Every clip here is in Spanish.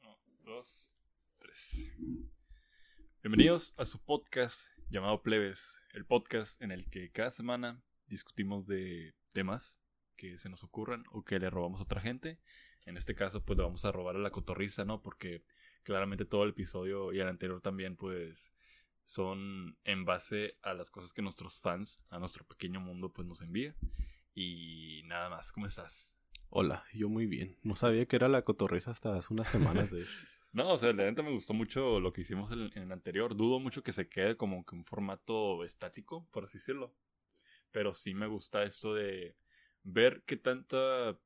Uno, dos, tres. Bienvenidos a su podcast llamado Plebes, el podcast en el que cada semana discutimos de temas que se nos ocurran o que le robamos a otra gente. En este caso, pues le vamos a robar a la cotorriza, ¿no? Porque claramente todo el episodio y el anterior también, pues son en base a las cosas que nuestros fans, a nuestro pequeño mundo, pues nos envía. Y nada más, ¿cómo estás? Hola, yo muy bien. No sabía que era la cotorriza hasta hace unas semanas de No, o sea, la neta me gustó mucho lo que hicimos en, el anterior. Dudo mucho que se quede como que un formato estático, por así decirlo. Pero sí me gusta esto de ver qué tanta.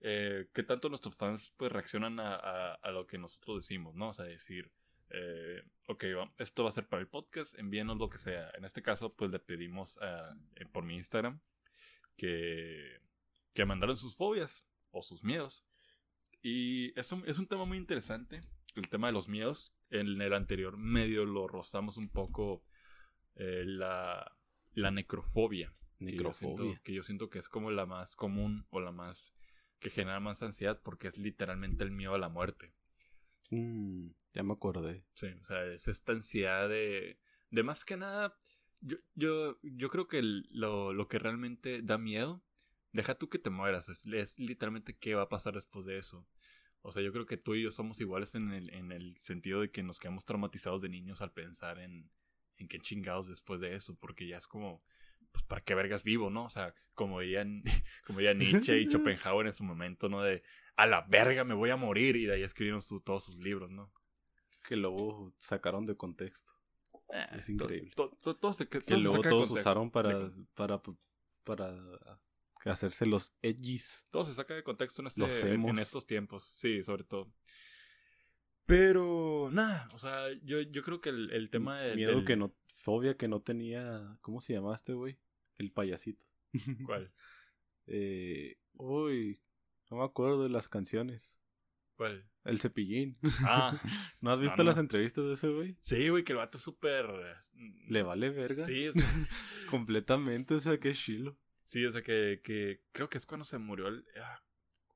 Eh, qué tanto nuestros fans pues reaccionan a, lo que nosotros decimos, ¿no? O sea, decir, eh, ok, esto va a ser para el podcast, envíenos lo que sea. En este caso, pues le pedimos eh, por mi Instagram que, que mandaran sus fobias o sus miedos. Y es un, es un tema muy interesante, el tema de los miedos. En el anterior medio lo rozamos un poco eh, la, la necrofobia. que yo siento- necrofobia. que yo siento que es como la más común o la más que genera más ansiedad porque es literalmente el miedo a la muerte. Mm, ya me acordé. Sí, o sea, es esta ansiedad de, de más que nada, yo, yo, yo creo que lo, lo que realmente da miedo, deja tú que te mueras, es, es literalmente qué va a pasar después de eso. O sea, yo creo que tú y yo somos iguales en el, en el sentido de que nos quedamos traumatizados de niños al pensar en, en qué chingados después de eso, porque ya es como, pues, ¿para qué vergas vivo, no? O sea, como dirían, como dirían Nietzsche y Schopenhauer en su momento, ¿no? De, a la verga me voy a morir, y de ahí escribieron su- todos sus libros, ¿no? Que luego sacaron de contexto. Es increíble. To- to- Que luego todos contexto. usaron para, para, para hacerse los edgys. Todo se saca de contexto en, este, en, estos tiempos. Sí, sobre todo. Pero, nada, o sea, yo, yo creo que el, el tema de, Miedo del- que no, fobia que no tenía, ¿cómo se llama este güey? El payasito. ¿Cuál? Eh, uy, no me acuerdo de las canciones. ¿Cuál? El cepillín. Ah, ¿No has visto no, las entrevistas de ese güey? sí, güey, que el vato es súper... Le vale verga. Sí, es- Completamente, o sea, qué chilo. Sí, o sea, que, que creo que es cuando se murió el... ah,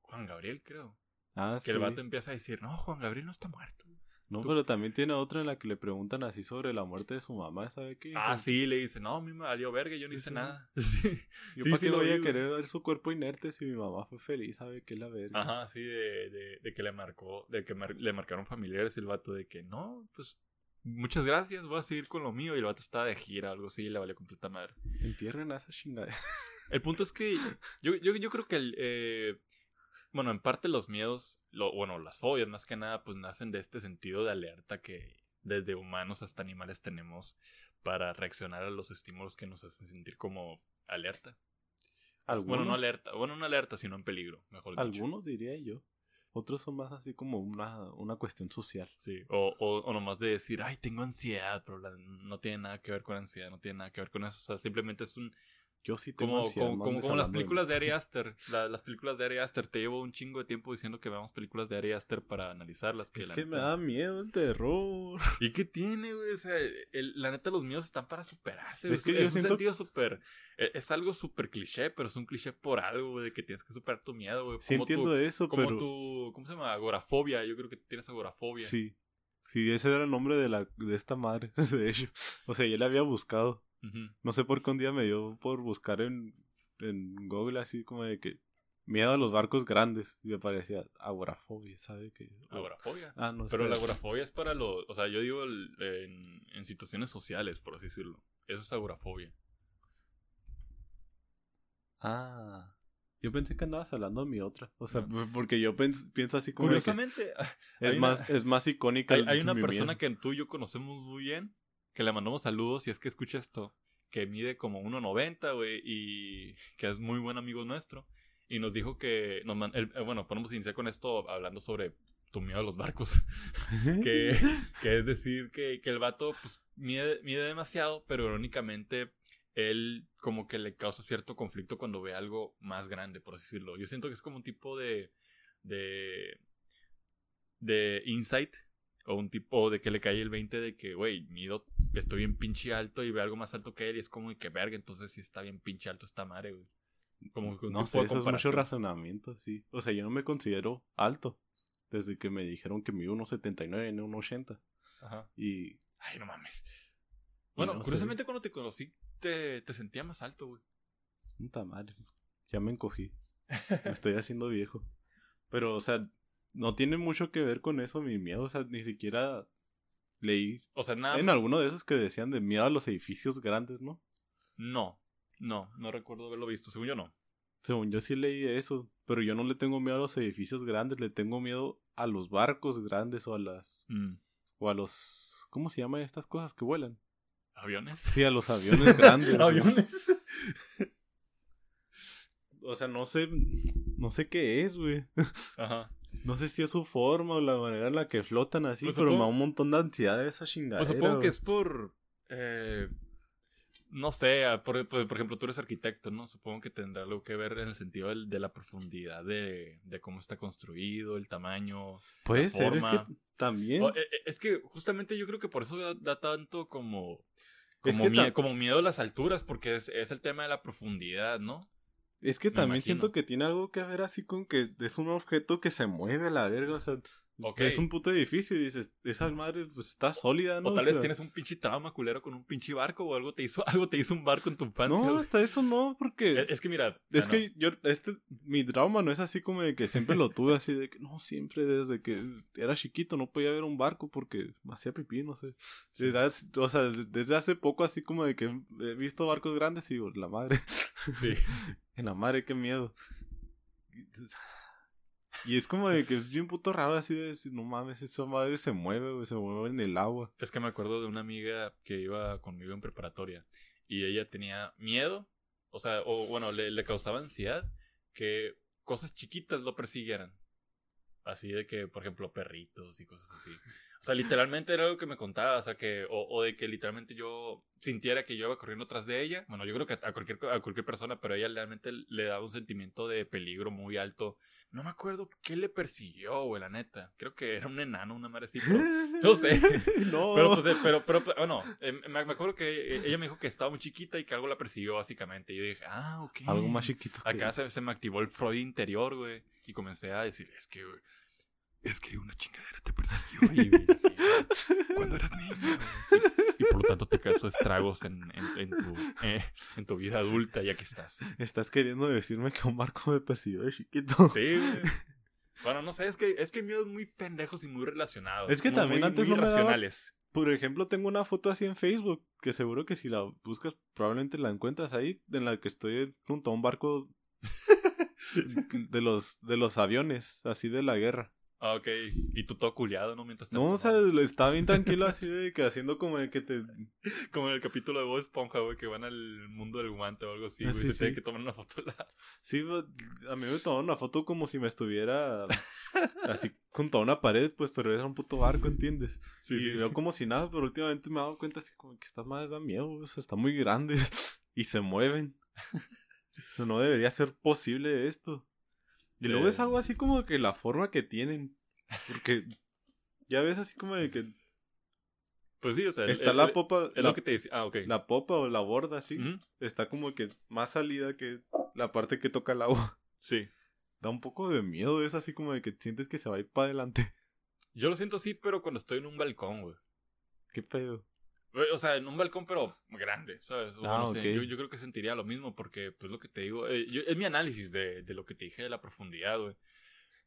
Juan Gabriel, creo. Ah, Que el vato empieza a decir, no, Juan Gabriel no está muerto. No, tú- pero también tiene otra en la que le preguntan así sobre la muerte de su mamá, ¿sabe qué? Ah, sí, le dice, no, a mí me valió verga, yo no hice sí. nada. Sí, Yo sí, para sí qué lo voy a querer ver su cuerpo inerte si mi mamá fue feliz, ¿sabe qué la verga? Ajá, sí, de, de, de que le marcó, de que mar- le marcaron familiares el vato de que no, pues muchas gracias, voy a seguir con lo mío y el vato estaba de gira algo así y le valió completa madre. Entierren a esa chingada. El punto es que yo, yo, yo creo que el, eh, bueno, en parte los miedos, lo, bueno, las fobias más que nada, pues nacen de este sentido de alerta que desde humanos hasta animales tenemos para reaccionar a los estímulos que nos hacen sentir como alerta. Algunos, Bueno, no alerta, bueno, no alerta, sino en peligro, mejor dicho. Algunos diría yo. Otros son más así como una, una cuestión social. Sí, o, o, o nomás de decir, ay, tengo ansiedad, pero no tiene nada que ver con ansiedad, no tiene nada que ver con eso. O sea, simplemente es un. Yo sí tengo Como, ansiedad, como, como, como las películas de Ari Aster. La- las películas de Ari Aster. Te llevo un chingo de tiempo diciendo que veamos películas de Ari Aster para analizarlas. Que Es la que me da miedo el terror. ¿Y qué tiene, güey? O sea, el- la neta, los miedos están para superarse. Es que es yo un siento- sentido súper. Es, es algo súper cliché, pero es un cliché por algo, güey, de que tienes que superar tu miedo, güey. Sí Como tu- entiendo eso, Como pero... tu. ¿Cómo se llama? Agorafobia. Yo creo que tienes agorafobia. Sí. Sí, ese era el nombre de, la, de esta madre, de hecho. O sea, yo la había buscado. No sé por qué un día me dio por buscar en, en Google así como de que miedo a los barcos grandes. Y me parecía agorafobia, ¿sabe? Que, Agorafobia. Ah, no, Pero la agorafobia es para los. O sea, yo digo el- en, en situaciones sociales, por así decirlo. Eso es agorafobia. Ah. Yo pensé que andabas hablando de mi otra. O sea, No. porque yo pienso así como Curiosamente, es, más, una- es más icónica. hay, el- hay una mi persona miedo. que tú y yo conocemos muy bien, que le mandamos saludos y es que escucha esto, que mide como 1.90, güey, y que es muy buen amigo nuestro. Y nos dijo que. Nos man- eh, bueno, podemos iniciar con esto hablando sobre tu miedo a los barcos. que, que es decir que, que el vato pues mide, mide demasiado, pero irónicamente él como que le causa cierto conflicto cuando ve algo más grande, por así decirlo. Yo siento que es como un tipo de de de insight o un tipo de que le cae el 20 de que, güey, mido, estoy bien pinche alto y ve algo más alto que él y es como que verga, entonces si está bien pinche alto esta madre, güey. Como que No sé, eso es mucho razonamiento, sí. O sea, yo no me considero alto. desde que me dijeron que mi 1.79 en 1.80. Ajá. Y Ay, no mames. Bueno, no sé. curiosamente cuando te conocí te, te sentía más alto, güey. puta madre, ya me encogí. Me estoy haciendo viejo. Pero, o sea, no tiene mucho que ver con eso mi miedo. O sea, ni siquiera leí O sea, nada. en alguno de esos que decían de miedo a los edificios grandes, ¿no? No, no, no recuerdo haberlo visto. Según yo, no. Según yo sí leí eso, pero yo no le tengo miedo a los edificios grandes, le tengo miedo a los barcos grandes o a las Mm. o a los ¿cómo se llaman estas cosas que vuelan? ¿Aviones? Sí, a los aviones grandes. ¿Aviones? O sea, no sé no sé qué es, güey. Ajá. No sé si es su forma o la manera en la que flotan así, Pues pero me da un montón de ansiedad esa chingadera. Pues supongo que es por. eh, no sé, ah, por, por, por ejemplo, tú eres arquitecto, ¿no? Supongo que tendrá algo que ver en el sentido del- de la profundidad de, de cómo está construido, el tamaño. Puede ser, es forma. que también O, eh, eh, es que justamente yo creo que por eso da, da tanto como. Es Como, que miedo a las alturas, porque es, es el tema de la profundidad, ¿no? Es que Me también imagino. siento que tiene algo que ver así con que es un objeto que se mueve a la verga, o sea, es un puto edificio y dices, esa madre pues está sólida, ¿no? O tal O vez sea, tienes un pinche trauma culero con un pinche barco o algo te hizo, algo te hizo un barco en tu infancia. No, hasta eso no, porque Es, es que mira. es ah, no. que yo, este, mi trauma no es así como de que siempre lo tuve así de que, no, siempre desde que era chiquito no podía ver un barco porque hacía pipí, no sé. Desde o sea, desde hace poco así como de que he visto barcos grandes y digo, la madre, Sí. en la madre, qué miedo. Y es como de que es bien puto raro así de decir, no mames, esa madre se mueve, se mueve en el agua. Es que me acuerdo de una amiga que iba conmigo en preparatoria y ella tenía miedo, o sea, o bueno, le, le causaba ansiedad que cosas chiquitas lo persiguieran. Así de que, por ejemplo, perritos y cosas así. O sea, literalmente era algo que me contaba, o sea, que, o, o de que literalmente yo sintiera que yo iba corriendo atrás de ella. Bueno, yo creo que a cualquier, a cualquier persona, pero a ella realmente le daba un sentimiento de peligro muy alto. No me acuerdo qué le persiguió, güey, la neta. Creo que era un enano, una madre así, pero no sé. no. Pero, pues, eh, pero, pero, pero, bueno, eh, me, me acuerdo que eh, ella me dijo que estaba muy chiquita y que algo la persiguió, básicamente. Y yo dije, ah, ok. Algo más chiquito. que- Acá se, se me activó el Freud interior, güey. Y comencé a decir, es que, güey, es que una chingadera te persiguió. Y, güey, así, cuando eras niño. Y, y por lo tanto te causó estragos en, en, en tu, eh, en tu vida adulta, ya que estás. Estás queriendo decirme que un barco me persiguió de chiquito. Sí. Bueno, no sé, es que, es que miedos muy pendejos y muy relacionados. Es que también muy- antes muy no me daba-. Por ejemplo, tengo una foto así en Facebook, que seguro que si la buscas probablemente la encuentras ahí, en la que estoy junto a un barco de los de los aviones, así de la guerra. Ah, ok. Y tú todo culiado, ¿no? Mientras No, o sea, estaba bien tranquilo así de que haciendo como de que te... Como en el capítulo de Bob Esponja, güey, que van al mundo del guante o algo así, Ah, güey. sí, se sí. tienen que tomar una foto. La... Sí, a mí me tomaron una foto como si me estuviera así junto a una pared, pues, pero era un puto barco, ¿entiendes? Sí, y veo como si nada, pero últimamente me he dado cuenta así como que estas madres dan miedo, o sea, están muy grandes y se mueven. O sea, no debería ser posible esto. Y luego Eh. es algo así como que la forma que tienen. Porque ya ves así como de que Pues sí, o sea. está el- la el- popa, Es la, lo que te decía. Ah, ok. la popa o la borda Ujú. está como que más salida que la parte que toca el agua. Sí. Da un poco de miedo, es así como de que sientes que se va a ir para adelante. Yo lo siento así, pero cuando estoy en un balcón, güey. ¿Qué pedo? O sea, en un balcón, pero grande, ¿sabes? O Ah, no sé, yo, yo creo que sentiría lo mismo porque, pues, lo que te digo, eh, yo- es mi análisis de, de lo que te dije de la profundidad, güey.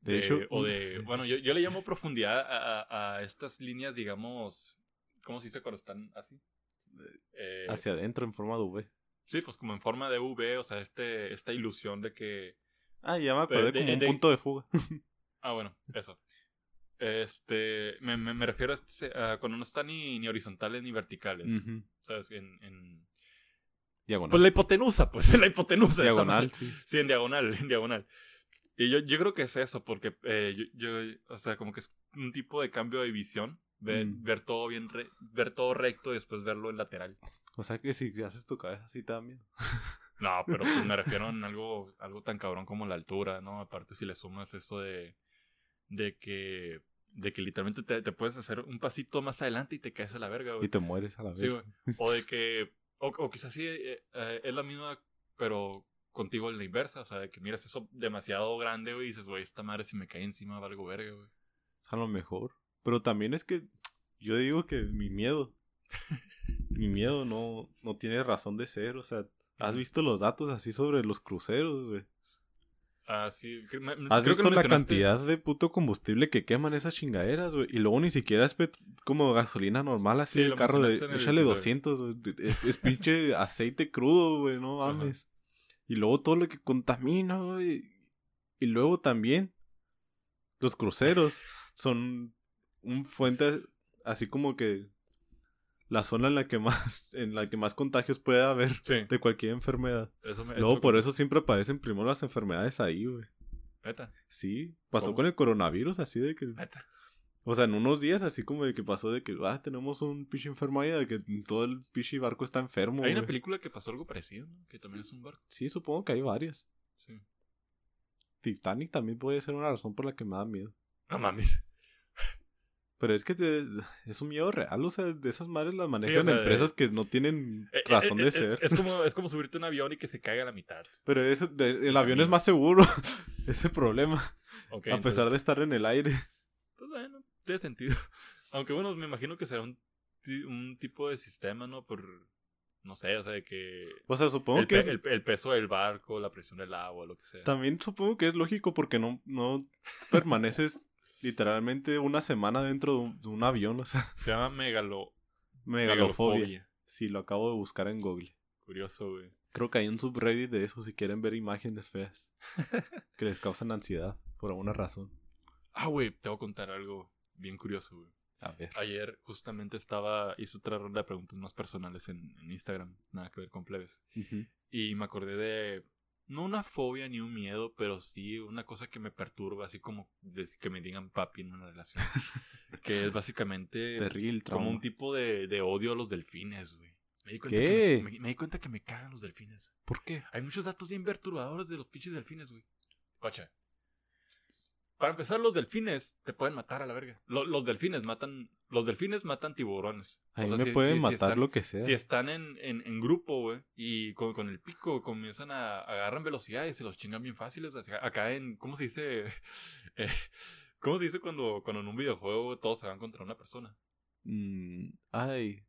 De hecho, o de, bueno, yo, yo le llamo profundidad a, a- a estas líneas, digamos, ¿cómo se dice cuando están así? Eh, hacia adentro en forma de V. Sí, pues como en forma de V, o sea, este, esta ilusión de que... Ah, ya me acordé de- como un punto de fuga. Ah, bueno, eso. Este, me, me, me refiero a, este- a cuando no está ni, ni horizontales ni verticales, Ujú. ¿sabes? En, en... Diagonal. Pues la hipotenusa, pues la hipotenusa. Diagonal, sí. Sí, en diagonal, en diagonal. Y yo, yo creo que es eso, porque eh, yo, yo, o sea, como que es un tipo de cambio de visión, ver, Mm. ver todo bien, re- ver todo recto y después verlo en lateral. O sea que si haces tu cabeza así también. No, pero pues me refiero a algo, algo tan cabrón como la altura, ¿no? Aparte si le sumas eso de, de que, de que literalmente te, te puedes hacer un pasito más adelante y te caes a la verga, Y güey. te mueres a la vez. Sí, güey. O de que, o, o quizás sí eh, eh, es la misma, pero contigo en la inversa, o sea, de que miras eso demasiado grande, güey, y dices, güey, esta madre si me cae encima valgo verga, güey. A lo mejor. Pero también es que yo digo que mi miedo. mi miedo no, no tiene razón de ser. O sea, ¿has visto los datos así sobre los cruceros, güey? Ah, sí. me- ¿Has creo que visto la cantidad de puto combustible que queman esas chingaderas, güey? Y luego ni siquiera es como gasolina normal, así Sí, el carro de... el Échale episodio. 200, güey. Es, es pinche aceite crudo, güey, no Ajá. mames. Y luego todo lo que contamina, güey. Y luego también los cruceros son un fuente así como que la zona en la que más en la que más contagios puede haber Sí. de cualquier enfermedad. Eso me, Luego me por eso siempre aparecen primero las enfermedades ahí, güey. Neta, Sí, pasó ¿Cómo? con el coronavirus, así de que. neta. O sea, en unos días, así como de que pasó de que, ah, tenemos un pinche enfermo ahí, de que todo el pinche barco está enfermo. Hay una película que pasó algo parecido, ¿no? Que también es un barco. Sí, supongo que hay varias. Sí. Titanic también puede ser una razón por la que me da miedo. No mames. Pero es que te- es un miedo real, o sea, de esas madres las manejan sea, empresas que no tienen Eh, eh, razón eh, de eh, ser. Es como, es como subirte a un avión y que se caiga a la mitad. Pero eso, de- el avión es más seguro, ese problema, a pesar de estar en el aire. Pues bueno, tiene sentido. Aunque bueno, me imagino que será un, un tipo de sistema, ¿no? Por, no sé, o sea, de que O sea, supongo el, que... pe- el, el peso del barco, la presión del agua, lo que sea. También supongo que es lógico porque no, no permaneces literalmente una semana dentro de un, de un avión, o sea, Se llama megalo, megalofobia. Sí, lo acabo de buscar en Google. Curioso, güey. Creo que hay un subreddit de eso si quieren ver imágenes feas que les causan ansiedad por alguna razón. Ah, güey, te voy a contar algo bien curioso, güey. A ver. Ayer justamente estaba, hice otra ronda de preguntas más personales en, en Instagram, nada que ver con plebes. Y me acordé de, no una fobia ni un miedo, pero sí una cosa que me perturba, así como que me digan papi en una relación. que es básicamente Terrible como un tipo de, de odio a los delfines, güey. Me di cuenta ¿Qué? Que me, me- me di cuenta que me cagan los delfines. ¿Por qué? Hay muchos datos bien perturbadores de los pinches delfines, güey. Guacha. Para empezar, los delfines te pueden matar a la verga. Lo- los delfines matan. Los delfines matan tiburones. A O mí sea, me si- pueden si- si matar están- lo que sea. Si están en, en, en grupo, güey, y con, con el pico comienzan a agarran velocidad y se los chingan bien fáciles. acá en, ¿cómo se dice? Eh, ¿Cómo se dice cuando, cuando en un videojuego todos se van contra una persona? Mm, ay.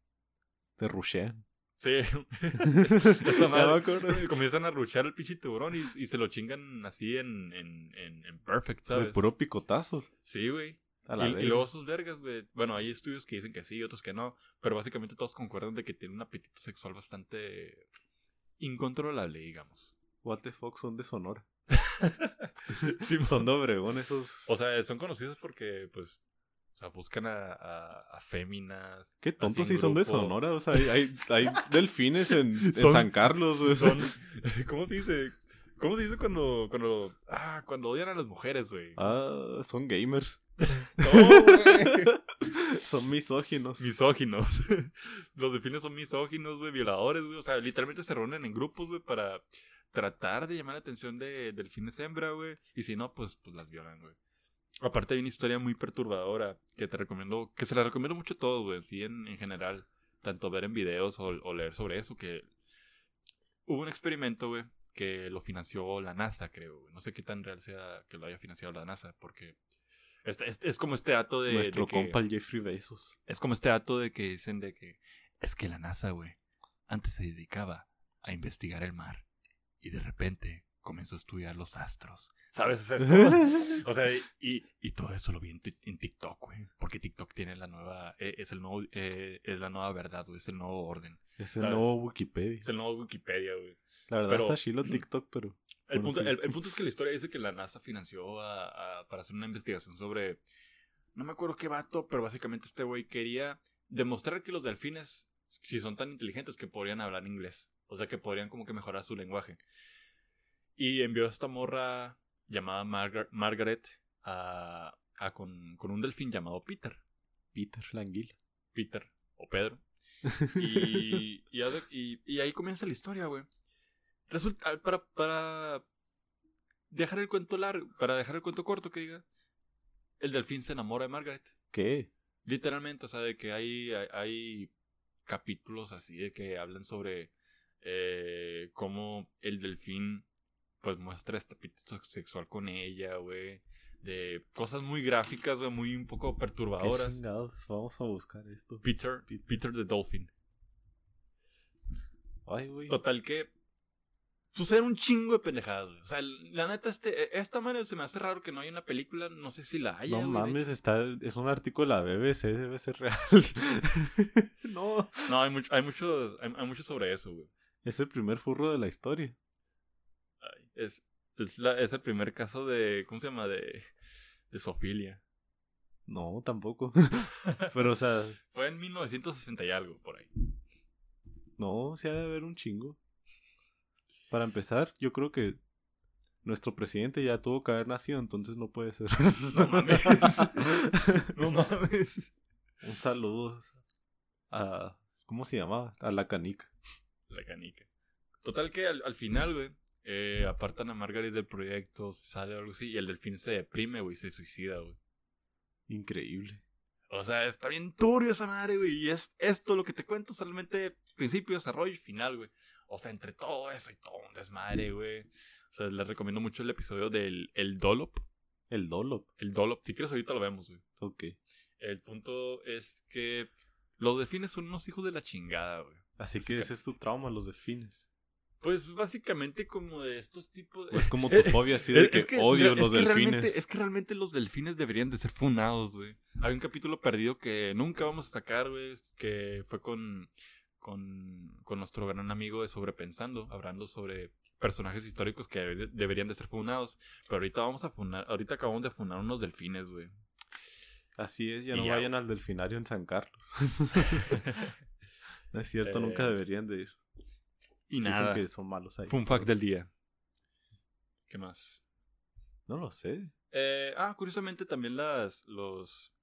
Te rushean. Sí. Esa me madre. acuerdo. Comienzan a ruchar el pinche tiburón y, y se lo chingan así en, en, en, en perfect, De ¿sabes? puro picotazo. Sí, güey. Y, y luego sus vergas, güey. Bueno, hay estudios que dicen que sí, otros que no. Pero básicamente todos concuerdan de que tiene un apetito sexual bastante incontrolable, digamos. What the fuck son de Sonora. Sí, Son de Obregón esos. O sea, son conocidos porque, pues, sea, buscan a, a, a féminas. Qué tontos sí son de. Sonora. O sea, hay, hay, hay delfines en, en Son- San Carlos. güey. Son, ¿Cómo se dice? ¿Cómo se dice cuando, cuando, ah, cuando odian a las mujeres, güey? Ah, son gamers. No, güey. son misóginos. Misóginos. Los delfines son misóginos, güey, violadores, güey. O sea, literalmente se reúnen en grupos, güey, para tratar de llamar la atención de delfines hembra, güey. Y si no, pues, pues las violan, güey. Aparte hay una historia muy perturbadora que te recomiendo, que se la recomiendo mucho a todos, güey, sí, en, en general. Tanto ver en videos o, o leer sobre eso, que hubo un experimento, güey, que lo financió la NASA, creo, güey. No sé qué tan real sea que lo haya financiado la NASA, porque es, es, es como este dato de... Nuestro de que- compa el Jeffrey Bezos. es como este dato de que dicen de que es que la NASA, güey, antes se dedicaba a investigar el mar y de repente comenzó a estudiar los astros. ¿Sabes? O sea, es como- o sea, y, y todo eso lo vi en, en TikTok, güey. Porque TikTok tiene la nueva, eh, es el nuevo, eh, es la nueva verdad, güey, es el nuevo orden. Es el ¿Sabes? nuevo Wikipedia. Es el nuevo Wikipedia, güey. La verdad pero- está chilo TikTok, pero. El Bueno, punto, sí. el, el punto es que la historia dice que la NASA financió a- a- para hacer una investigación sobre. No me acuerdo qué vato, pero básicamente este güey quería demostrar que los delfines, si son tan inteligentes, que podrían hablar inglés. O sea, que podrían como que mejorar su lenguaje. Y envió a esta morra llamada Margar- Margaret a, a con, con un delfín llamado Peter. Peter Languila. Peter o Pedro. Y, y, ahí comienza la historia, güey. Resulta, para, para dejar el cuento largo, para dejar el cuento corto que diga, el delfín se enamora de Margaret. ¿Qué? Literalmente, o sea, de que hay, hay, hay capítulos así de que hablan sobre eh, cómo el delfín pues muestra este apetito sexual con ella, güey. de cosas muy gráficas, güey, muy un poco ¿Qué perturbadoras. Vamos a buscar esto. Peter, Peter the Dolphin. Ay, güey. Total que suceden un chingo de pendejadas, güey. O sea, la neta, este, esta manera se me hace raro que no haya una película, no sé si la haya. No güey, mames, está, es un artículo de la BBC, debe ser real. no. No, hay mucho, hay mucho, hay, hay mucho sobre eso, güey. Es el primer furro de la historia. Es, es, la- es el primer caso de, ¿cómo se llama? De, de zoofilia. No, tampoco. Pero, o sea, Fue en 1960 y algo, por ahí. no, sí ha de haber un chingo. Para empezar, yo creo que nuestro presidente ya tuvo que haber nacido, entonces no puede ser. No mames. No mames. un saludo a... ¿Cómo se llamaba? A la canica. La canica. Total que al, al final, güey, eh, apartan a Margaret del proyecto, sale algo así, y el delfín se deprime, güey, se suicida, güey. Increíble. O sea, está bien turbio esa madre, güey. Y es esto lo que te cuento, solamente principio, desarrollo y final, güey. O sea, entre todo eso y todo un desmadre, güey. O sea, les recomiendo mucho el episodio del el Dolop. El Dolop. El Dolop, si quieres ahorita lo vemos, güey. Ok. El punto es que los delfines son unos hijos de la chingada, güey. Así que ese es tu trauma, los delfines. Pues básicamente como de estos tipos... Es como tu fobia así de Es que, odio es los que delfines. es que realmente los delfines deberían de ser funados, güey. Hay un capítulo perdido que nunca vamos a sacar, güey, que fue con, con, con nuestro gran amigo de Sobrepensando, hablando sobre personajes históricos que debe- deberían de ser funados. Pero ahorita vamos a funar, ahorita acabamos de funar unos delfines, güey. Así es, ya Y no ya, vayan al delfinario en San Carlos. no es cierto, Eh, nunca deberían de ir. Y Dicen nada, que son malos ahí. fun fact del día. ¿Qué más? No lo sé. Eh, ah, curiosamente también las, los,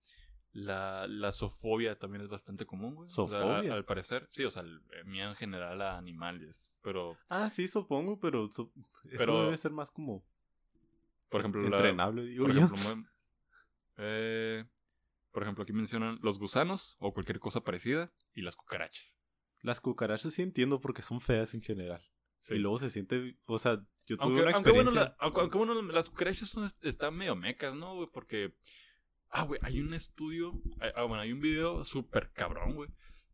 la, la zoofobia también es bastante común, güey. O sea, ¿Zoofobia? al parecer, sí, o sea, miedo en general a animales, pero, Ah, sí, supongo, pero eso Pero- debe ser más como por ejemplo, la- entrenable, digo por yo. ejemplo, eh, por ejemplo, aquí mencionan los gusanos o cualquier cosa parecida y las cucarachas. Las cucarachas sí entiendo porque son feas en general. Sí. Y luego se siente, o sea, yo tuve Aunque, una aunque bueno, experiencia. la- aunque, bueno, las cucarachas son, están medio mecas, ¿no, güey? Porque, ah, güey, hay un estudio, ah, ah, bueno, hay un video súper cabrón, güey,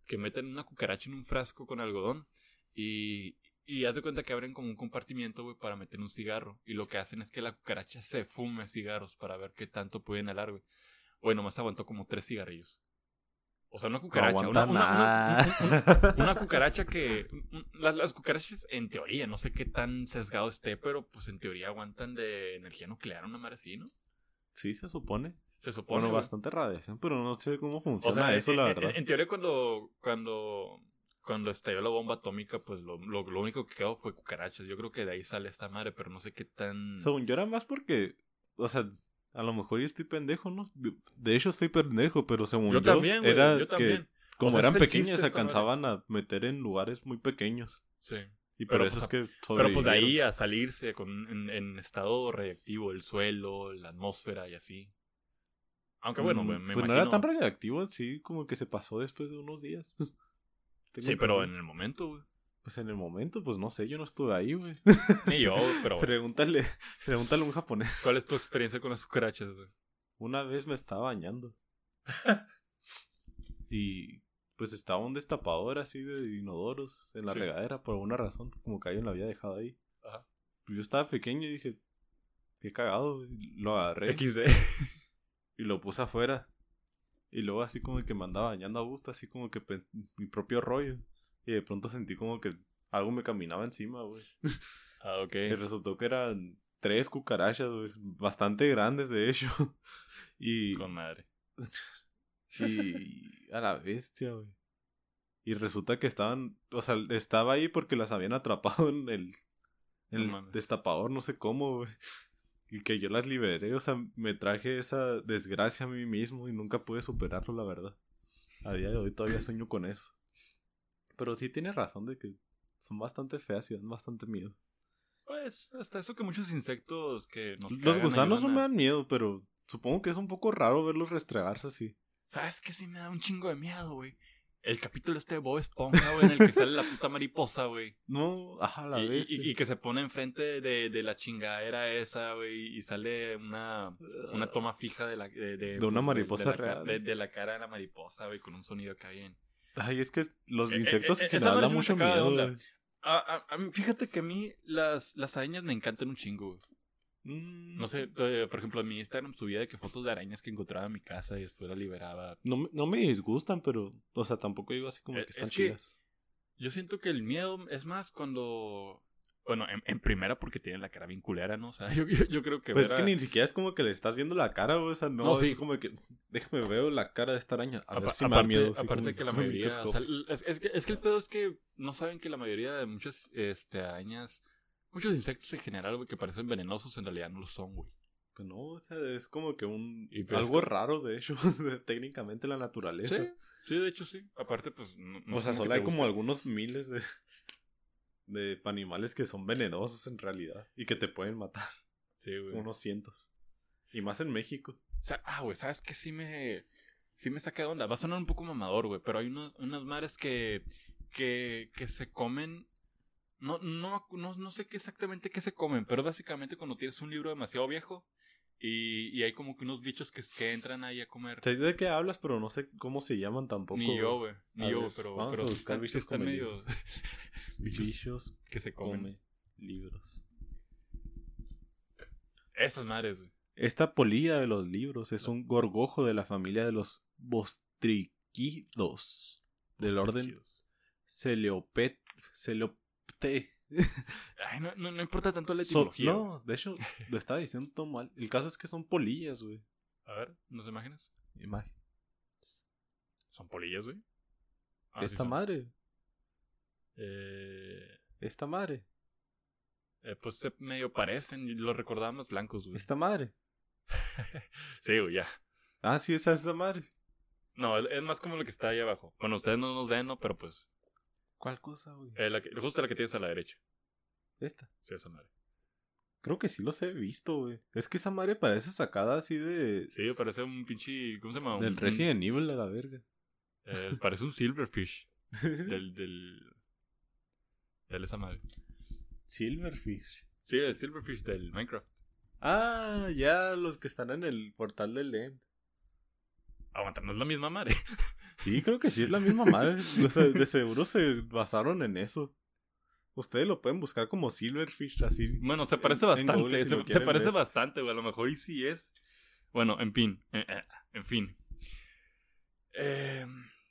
que meten una cucaracha en un frasco con algodón y, y haz de cuenta que abren como un compartimiento, güey, para meter un cigarro. Y lo que hacen es que la cucaracha se fume cigarros para ver qué tanto puede inhalar, güey. Güey, nomás aguantó como tres cigarrillos. O sea, una no cucaracha, una, una- una- nada. una cucaracha que. un- Las, las cucarachas, en teoría, no sé qué tan sesgado esté, pero pues en teoría aguantan de energía nuclear, una madre así, ¿no? sí, se supone. Se supone. Bueno, güey. bastante radiación, pero no sé cómo O funciona sea, eso, en, la en- verdad. en teoría, cuando. Cuando. Cuando estalló la bomba atómica, pues lo, lo, lo único que quedó fue cucarachas. Yo creo que de ahí sale esta madre, pero no sé qué tan. Según yo era más porque, o sea, a lo mejor yo estoy pendejo, ¿no? De, hecho estoy pendejo, pero según yo, yo también, güey. era Yo que también. como O sea, eran pequeñas se alcanzaban a meter en lugares muy pequeños. Sí. Y por Pero, eso pues, es que Pero pues de ahí a salirse con, en, en estado radiactivo, el suelo, la atmósfera y así. Aunque bueno, Mm, me, me pues no era tan radiactivo, sí, como que se pasó después de unos días. Sí, pero en el momento, güey. Pues en el momento, pues no sé, yo no estuve ahí, güey. Ni yo, pero bueno. pregúntale, pregúntale a un japonés. ¿Cuál es tu experiencia con las cucarachas, güey? Una vez me estaba bañando. y pues estaba un destapador así de inodoros en la Sí. regadera por alguna razón, como que alguien lo había dejado ahí. Ajá. Pues yo estaba pequeño y dije, qué cagado, lo agarré XD. y lo puse afuera. Y luego así como que me andaba bañando a gusto, así como que mi propio rollo. Y de pronto sentí como que algo me caminaba encima, güey. Ah, ok. Y resultó que eran tres cucarachas, güey, bastante grandes de hecho. Y, Con madre. y a la bestia, güey. Y resulta que estaban, o sea, estaba ahí porque las habían atrapado en el, en el destapador, no sé cómo, güey. Y que yo las liberé, o sea, me traje esa desgracia a mí mismo y nunca pude superarlo, la verdad. A día de hoy todavía sueño con eso. Pero sí tienes razón de que son bastante feas y dan bastante miedo. Pues, hasta eso que muchos insectos que nos Los gusanos no ayudan me a- dan miedo, pero supongo que es un poco raro verlos restregarse así. ¿Sabes qué sí me da un chingo de miedo, güey? El capítulo este de Bob Esponja, güey, en el que sale la puta mariposa, güey. No, ajá, la vez. y- y que se pone enfrente de, de la chingadera esa, güey, y sale una, una toma fija de la... De, de- De una mariposa de la, real. De, de la cara de la mariposa, güey, con un sonido acá bien. Ay, es que los Eh, eh, insectos eh, en esa general dan mucho miedo. A, a- fíjate que a mí las, las arañas me encantan un chingo, güey. Mm, No sé, eh, por ejemplo, en mi Instagram subía de que fotos de arañas que encontraba en mi casa y después las liberaba. No, me- no me disgustan, pero, o sea, tampoco digo así como Eh, que están es que- chidas. Yo siento que el miedo es más cuando... Bueno, en, en primera porque tienen la cara bien culera, ¿no? O sea, yo, yo, yo creo que... Pues es ver que ni siquiera es como que le estás viendo la cara. O sea, no, No, es sí. como que déjame veo la cara de esta araña. A ver si me da aparte, miedo. aparte como que la mayoría... o sea, microscopio. es, es que, es que el pedo es que no saben que la mayoría de muchas este, arañas... Muchos insectos en general, güey, que parecen venenosos, en realidad no lo son, güey. Pues no, o sea, es como que un Y pues algo raro, de hecho, técnicamente en la naturaleza. Sí, sí, de hecho sí. Aparte, pues... No, no o sea, solo hay como algunos miles de, de animales que son venenosos en realidad y que te pueden matar. Sí, güey. Unos cientos. Y más en México. Ah, güey, ¿sabes qué? Sí me... Sí me saca de onda. Va a sonar un poco mamador, güey, pero hay unos, unas mares que... Que, que se comen... No, no, no, no sé qué exactamente qué se comen, pero básicamente cuando tienes un libro demasiado viejo y, y hay como que unos bichos que, que entran ahí a comer. Sé de qué hablas, pero no sé cómo se llaman tampoco. Ni yo, güey. Ni A yo, ver, güey, pero, vamos pero a buscar están, bichos están. bichos Bichos que se comen. come libros. Esas madres, güey. Esta polilla de los libros es un gorgojo de la familia de los bostriquidos. Del orden. Celeopet. Celeopte. Ay, no, no, no importa tanto la etimología. no, de hecho, lo estaba diciendo todo mal. El caso es que son polillas, güey. A ver, ¿nos imaginas? Imagen. ¿Son polillas, güey? Ah, esta madre. Eh, Esta madre. eh, pues se medio parecen, y los recordaba más blancos, güey. Esta madre. Sí, güey, ya. Ah, sí, esa es esta madre. No, es es más como lo que está ahí abajo. Bueno, ustedes no nos ven, ¿no? Pero pues, ¿Cuál cosa, güey? eh, la que- justo la que tienes a la derecha. Esta. Sí, esa madre. Creo que sí los he visto, güey. Es que esa madre parece sacada así de. Sí, parece un pinche, ¿cómo se llama? del Un- Resident Evil a la verga. eh, parece un silverfish. del, del... Del esa madre. Silverfish. Sí, el silverfish del Minecraft. Ah, ya los que están en el portal del End. Aguanta, no es la misma madre. Sí, creo que sí es la misma madre. O sea, de seguro se basaron en eso. Ustedes lo pueden buscar como Silverfish, así. Bueno, se parece En- en bastante. Google, si se, parece ver. bastante, güey. A lo mejor y sí es. Bueno, en fin. eh, eh, en fin. Eh,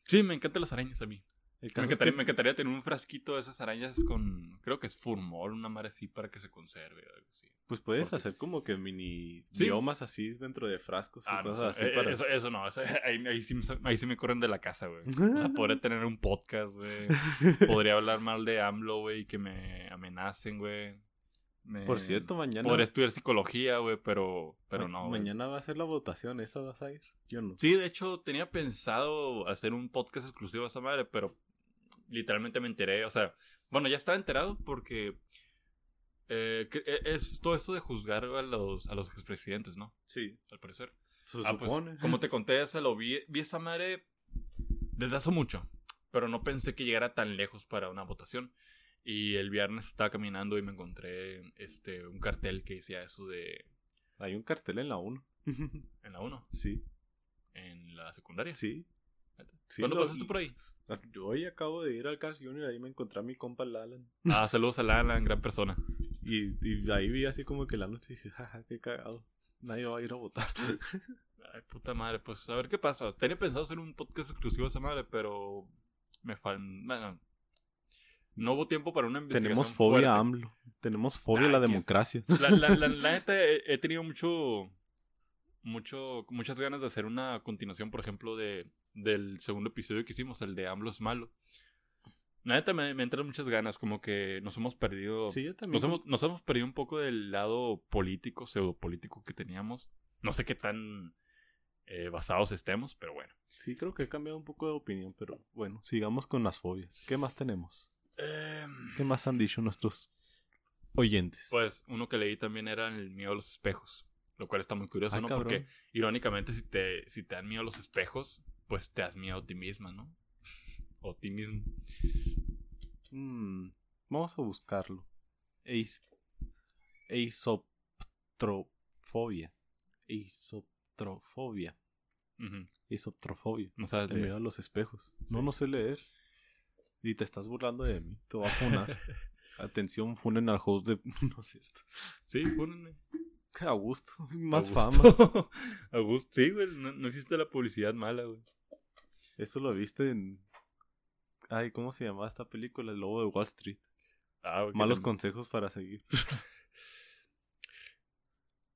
sí, me encantan las arañas a mí. Me es encantaría, que- me encantaría tener un frasquito de esas arañas con. Creo que es furmol, una madre así para que se conserve o algo así. Pues puedes por hacer como que mini Sí. biomas así dentro de frascos y Ah, cosas eso, así eh, para... eso, eso no, eso- ahí, ahí sí, me- ahí sí me corren de la casa, güey. O sea, podría tener un podcast, güey. Podría hablar mal de AMLO, güey, y que me amenacen, güey. Me- Por cierto, mañana... Podría estudiar psicología, güey, pero, pero ma- no. Mañana va a ser la votación, ¿esa vas a ir? Yo no. Sí, de hecho, tenía pensado hacer un podcast exclusivo a esa madre, pero literalmente me enteré, o sea, bueno, ya estaba enterado porque eh, que- eh, es todo esto de juzgar a los, a los expresidentes, ¿no? Sí. Al parecer. Se Ah, pues, supone. como te conté, se lo vi, vi esa madre desde hace mucho, pero no pensé que llegara tan lejos para una votación. Y el viernes estaba caminando y me encontré este un cartel que decía eso de Hay un cartel en la 1. en la 1, sí. en la secundaria. Sí. ¿Cuándo pasaste por ahí? Yo hoy acabo de ir al Cars Junior, ahí me encontré a mi compa Lalan. Ah, saludos a Alan, gran persona. Y, y ahí vi así como que la noche y dije, jaja, qué cagado. Nadie va a ir a votar. Ay, puta madre, pues a ver qué pasa. Tenía pensado hacer un podcast exclusivo a esa madre, pero me falta. Bueno, no hubo tiempo para una investigación. Tenemos fobia a. AMLO. Tenemos fobia a Ah, la democracia. La, la, la, la neta, he, he tenido mucho. Mucho, muchas ganas de hacer una continuación, por ejemplo, de, del segundo episodio que hicimos, el de AMLO es malo. La neta me, me entran muchas ganas, como que nos hemos perdido. Sí, yo también. Nos hemos, nos hemos perdido un poco del lado político, pseudopolítico que teníamos. No sé qué tan eh, basados estemos, pero bueno. Sí, creo que he cambiado un poco de opinión, pero bueno, sigamos con las fobias. ¿Qué más tenemos? Em, ¿Qué más han dicho nuestros oyentes? pues uno que leí también era el miedo a los espejos, lo cual está muy curioso, Ay, ¿no? cabrón. Porque irónicamente si te, si te dan miedo a los espejos, pues te das miedo a ti misma, ¿no? o ti mismo. Mm, vamos a buscarlo. Eis, eisoptrofobia. Eisoptrofobia. Ujú. Eisoptrofobia. No sabes leer. miedo a los espejos. Sí. No, no sé leer. Y te estás burlando de mí. Te voy a funar. Atención, funen al host de... No es cierto. Sí, fúnenme. A gusto. Más A fama. gusto. A gusto. Sí, güey. No, no existe la publicidad mala, güey. Eso lo viste en... Ay, ¿cómo se llamaba esta película? El lobo de Wall Street. Ah, Malos consejos para seguir.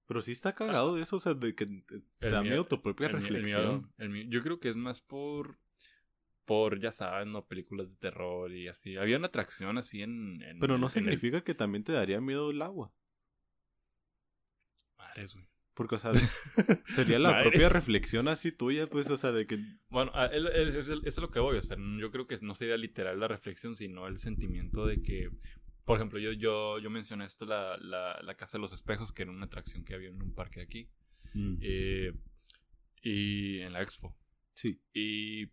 Pero sí está cagado eso, o sea, de que te, da miedo- tu propia el mi- el reflexión. miedo- el miedo- yo creo que es más por. Por, ya saben, ¿no? Películas de terror y así. Había una atracción así en. en- Pero no significa que también te daría miedo el agua. Madres, güey. Porque, o sea, sería la Madres. propia reflexión así tuya, pues, o sea, de que... Bueno, a- es, es- eso lo que voy. O sea, yo creo que no sería literal la reflexión, sino el sentimiento de que. Por ejemplo, yo, yo, yo mencioné esto, la, la, la Casa de los Espejos, que era una atracción que había en un parque aquí. mm, eh, y en la expo. sí. Y.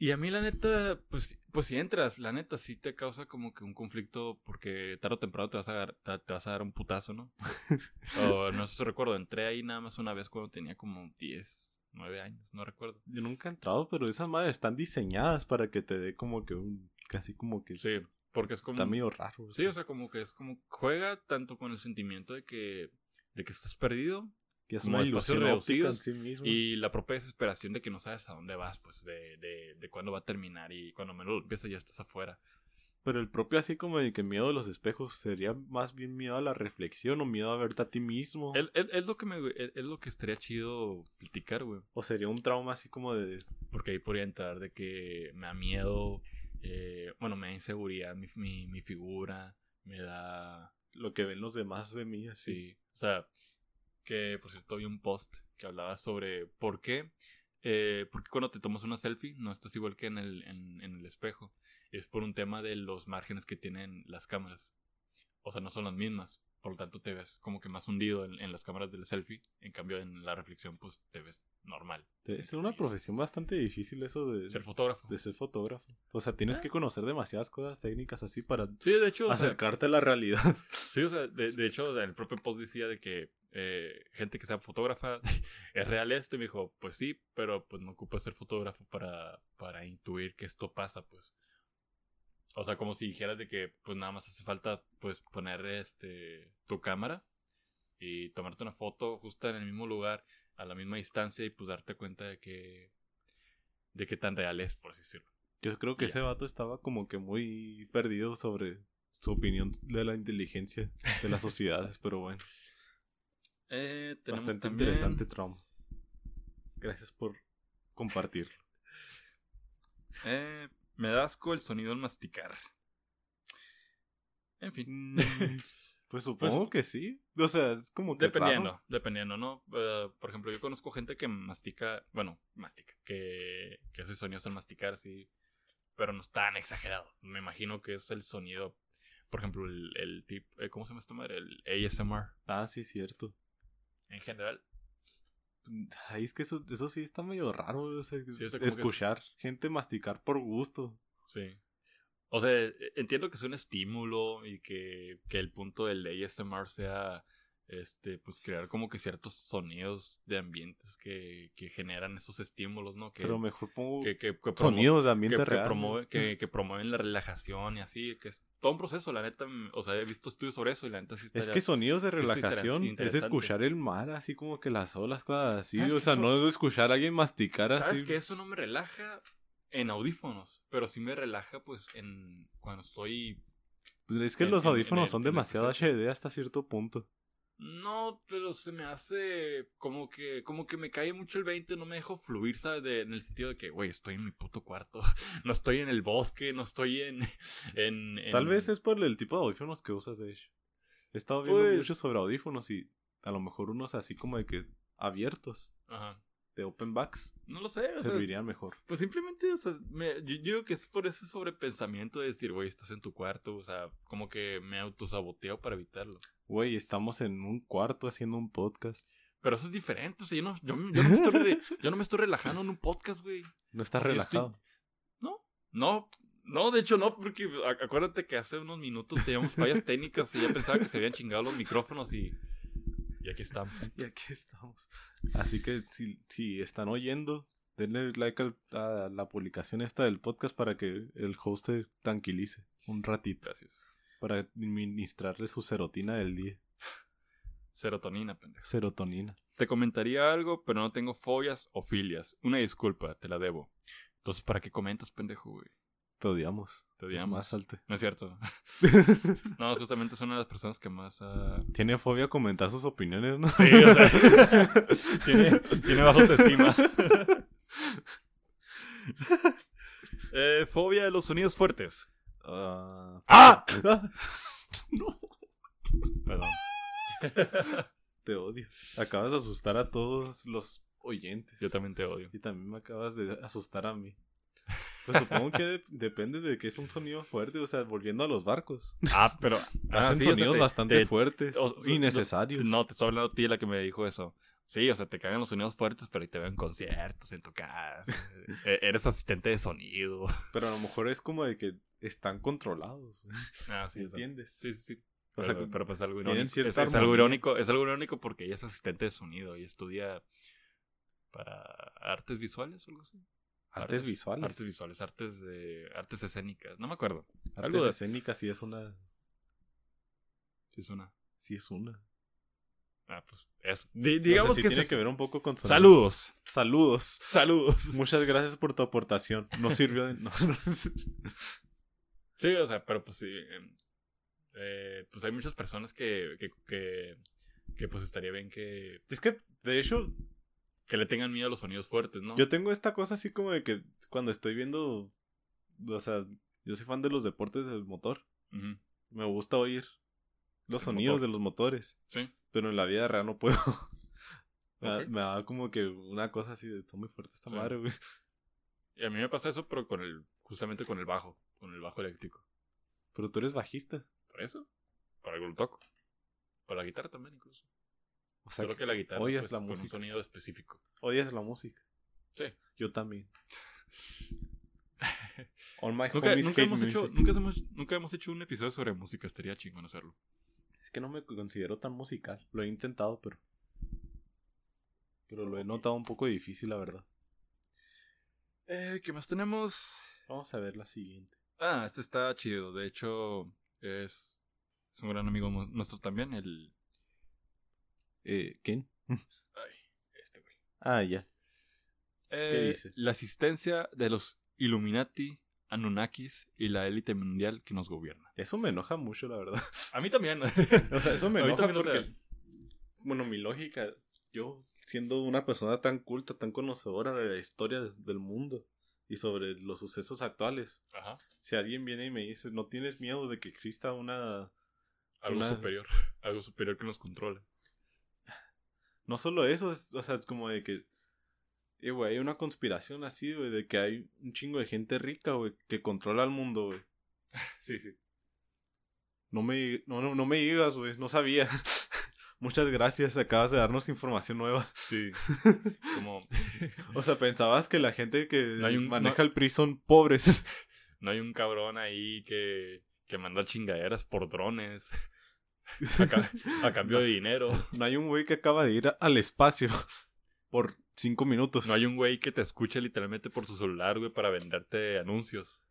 Y a mí, la neta, pues, pues si entras, la neta sí te causa como que un conflicto porque tarde o temprano te vas a dar, te, te vas a dar un putazo, ¿no? o no sé si recuerdo, entré ahí nada más una vez cuando tenía como 10, 9 años, no recuerdo. Yo nunca he entrado, pero esas madres están diseñadas para que te dé como que un... Casi como que... Sí, porque es como. Está medio raro. Sí, o sea, como que es como. Juega tanto con el sentimiento de que. de que estás perdido que es una ilusión óptica en reducidos sí mismo. Y la propia desesperación de que no sabes a dónde vas, pues, de, de, de cuándo va a terminar y cuando menos lo empiezas ya estás afuera. Pero el propio así como de que miedo a los espejos sería más bien miedo a la reflexión o miedo a verte a ti mismo. Es, es- es lo que me, es, es lo que estaría chido platicar, güey. O sería un trauma así como de... Porque ahí podría entrar de que me da miedo, eh, bueno, me da inseguridad mi, mi, mi figura, me da... Lo que ven los demás de mí así. Sí, o sea, que por cierto vi un post que hablaba sobre por qué, eh, por cuando te tomas una selfie no estás igual que en el, en el espejo. Es por un tema de los márgenes que tienen las cámaras. O sea, no son las mismas. Por lo tanto, te ves como que más hundido en, en las cámaras del selfie. En cambio, en la reflexión, pues te ves normal. Ser una profesión bastante difícil eso de Ser fotógrafo. de ser fotógrafo. O sea, tienes Ah. que conocer demasiadas cosas técnicas así para Sí, de hecho, o sea, acercarte a la realidad. Sí, o sea, de, de hecho, el propio post decía de que eh, gente que sea fotógrafa, ¿es real esto? Y me dijo, pues sí, pero pues no ocupa ser fotógrafo para, para intuir que esto pasa, pues. O sea, como si dijeras de que pues nada más hace falta pues poner este tu cámara y tomarte una foto justo en el mismo lugar, a la misma distancia y pues darte cuenta de que de qué tan real es, por así decirlo. Yo creo que Ya. ese vato estaba como que muy perdido sobre su opinión de la inteligencia de las sociedades, pero bueno, Eh, tenemos bastante también- interesante trauma. Gracias por compartirlo. Eh, me da asco el sonido al masticar. En fin. Pues supongo que sí. O sea, es como que dependiendo, raro. dependiendo, ¿no? Eh, por ejemplo, yo conozco gente que mastica, bueno, mastica, que, que hace sonidos al masticar, sí, pero no es tan exagerado. Me imagino que es el sonido, por ejemplo, el, el tip, eh, ¿cómo se llama esta madre? El ASMR Ah, sí, cierto. en general. Ay, es que eso, eso sí está medio raro. O sea, Sí, o sea, como que es- escuchar gente masticar por gusto. Sí. O sea, entiendo que es un estímulo y que, que el punto del ASMR sea este pues crear como que ciertos sonidos de ambientes que, que generan esos estímulos, ¿no? Que, pero mejor pongo que, que, que sonidos de ambiente que real. promueve- que, que promueven la relajación y así, que es todo un proceso, la neta, mm, o sea, he visto estudios sobre eso y la neta sí Es estaría- que sonidos de sí está relajación es interesante. escuchar el mar, así como que las olas, cosas así. ¿Sabes O sea, eso- no es escuchar a alguien masticar ¿Sabes así. que eso no me relaja en audífonos? Pero sí me relaja pues en cuando estoy Pues es que en- los en- en audífonos son en el demasiado. HD hasta cierto punto. No, pero se me hace como que como que me cae mucho el 20, no me dejo fluir, ¿sabes? De- en el sentido de que, güey, estoy en mi puto cuarto, no estoy en el bosque, no estoy en... en, en- Tal vez es por el tipo de audífonos que usas, de hecho. He estado viendo Pues- mucho sobre audífonos y a lo mejor unos así como de que abiertos, Ajá. De open backs, No lo sé, o sea, servirían mejor. pues simplemente, o sea, me- yo, yo digo que es por ese sobrepensamiento de decir, güey, estás en tu cuarto, o sea, como que me autosaboteo para evitarlo. Güey, estamos en un cuarto haciendo un podcast. Pero eso es diferente, o sea, yo no, yo, yo no, me, estoy re- yo no me estoy relajando en un podcast, güey. No estás relajado. No, no, no, de hecho no, porque acuérdate que hace unos minutos teníamos fallas técnicas y ya pensaba que se habían chingado los micrófonos y, y aquí estamos. Y aquí estamos. Así que si, si están oyendo, denle like al- a la publicación esta del podcast para que el host se tranquilice un ratito. Gracias. Para administrarle su serotina del día. Serotonina, pendejo. Serotonina. Te comentaría algo, pero no tengo fobias o filias. Una disculpa, te la debo. Entonces, ¿para qué comentas, pendejo, güey? Te odiamos. Te odiamos. más salte. No es cierto. No, justamente es una de las personas que más... Tiene fobia a comentar sus opiniones, ¿no? Sí, o sea, tiene, tiene bajo autoestima. Eh, fobia de los sonidos fuertes. Ah. ¡Ah! no, Perdón. te odio. Acabas de asustar a todos los oyentes. Yo también te odio. Y también me acabas de asustar a mí. Pues supongo que de- depende de que es un sonido fuerte, o sea, volviendo a los barcos. Ah, pero... ah, Hacen sí, o sea, sonidos te- bastante te- fuertes, o- innecesarios. No, te estoy hablando a ti la que me dijo eso. Sí, o sea, te cagan los sonidos fuertes, pero te ven en conciertos, en tu casa. Eh, Eres asistente de sonido. Pero a lo mejor es como de que están controlados. Ah, sí, ¿Entiendes? Sí, sí, sí. O Pero, sea, pero pues algo irónico. Es, es algo irónico. Es algo irónico porque ella es asistente de sonido y estudia para artes visuales o algo así. Artes visuales. Artes visuales, artes de artes escénicas. No me acuerdo. Artes algo de- escénicas sí es una. Sí es una. Sí es una. Ah, pues eso. Digamos sí que tiene que ver un poco con. Saludos. Saludos. Saludos. Muchas gracias por tu aportación. No sirvió de. no, no. Sí, o sea, pero pues sí. em, eh, pues hay muchas personas que, que, que, que, pues estaría bien que, Es que, de hecho, que le tengan miedo a los sonidos fuertes, ¿no? Yo tengo esta cosa así como de que cuando estoy viendo, o sea, yo soy fan de los deportes del motor. Me gusta oír los El sonidos motor. de los motores, Sí. pero en la vida real no puedo. me, da, Ok. me da como que una cosa así de, está muy fuerte esta Sí. madre, güey. Y a mí me pasa eso, pero con el, justamente con el bajo, con el bajo eléctrico. Pero tú eres bajista. ¿Por eso? Para lo toco. Para la guitarra también, incluso. O sea, Solo que la guitarra oyes pues, la con un música. sonido específico. odias la música. Sí. Yo también. All my Nunca, nunca hemos hecho, nunca, hemos, nunca hemos hecho un episodio sobre música, estaría chingón hacerlo. Es que no me considero tan musical. Lo he intentado, pero... Pero lo he notado un poco difícil, la verdad. Eh, ¿Qué más tenemos? Vamos a ver la siguiente. Ah, este está chido. De hecho, es, es un gran amigo nuestro también, el... Eh, ¿Quién? Ay, este güey. Ah, ya. Eh, dice? La asistencia de los Illuminati, Anunnakis y la élite mundial que nos gobierna. Eso me enoja mucho, la verdad. A mí también. O sea, eso me enoja porque... sea- Bueno, mi lógica... Yo, siendo una persona tan culta, tan conocedora de la historia del mundo y sobre los sucesos actuales, Ajá. si alguien viene y me dice, ¿no tienes miedo de que exista una... Algo Una- superior. Algo superior que nos controle. No solo eso, es- o sea, es como de que... Eh, güey, hay una conspiración así, güey, de que hay un chingo de gente rica, güey, que controla el mundo, güey. Sí, sí. No me, no, no, no me digas, güey, no sabía. Muchas gracias, acabas de darnos información nueva. Sí. Como O sea, pensabas que la gente que No hay un- maneja no- el PRI son pobres. no hay un cabrón ahí que, que manda chingaderas por drones. A, ca- a cambio de dinero. No hay un güey que acaba de ir al espacio por cinco minutos. No hay un güey que te escuche literalmente por su celular, güey, para venderte anuncios.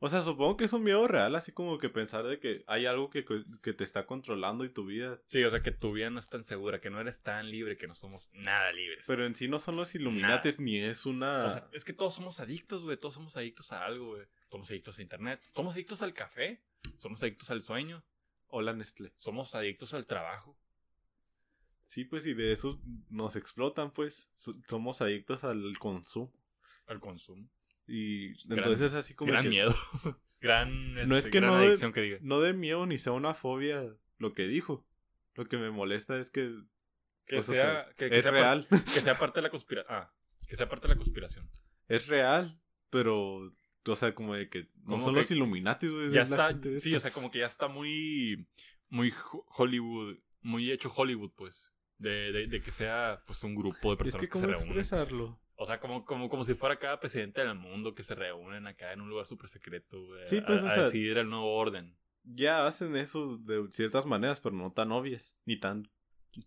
O sea, supongo que es un miedo real, así como que pensar de que hay algo que, que te está controlando y tu vida. Sí, o sea, que tu vida no es tan segura, que no eres tan libre, que no somos nada libres. Pero en sí no son los Illuminates ni es una... O sea, es que todos somos adictos, güey. Todos somos adictos a algo, güey. Somos adictos a internet. Somos adictos al café. Somos adictos al sueño. Hola, Nestlé. Somos adictos al trabajo. Sí, pues y de eso nos explotan, pues. So- somos adictos al consumo. Al consumo. Y Gran- entonces así como gran que... miedo. gran, No este, es que gran no de- adicción que diga. No de miedo ni sea una fobia lo que dijo. Lo que me molesta es que Que sea, sea, que, que es sea par- real. que sea parte de la conspiración. Ah, que sea parte de la conspiración. es real, pero... O sea, como de que no Como son que los Illuminatis, güey. Ya está, sí, o sea, como que ya está muy, muy ho- Hollywood, muy hecho Hollywood, pues. De, de, de que sea pues un grupo de Es personas que que, se reúnen. expresarlo. O sea, como, como, como si fuera cada presidente del mundo que se reúnen acá en un lugar súper secreto, güey. Sí, pues, a, o sea- decidir el nuevo orden. Ya hacen eso de ciertas maneras, pero no tan obvias, ni tan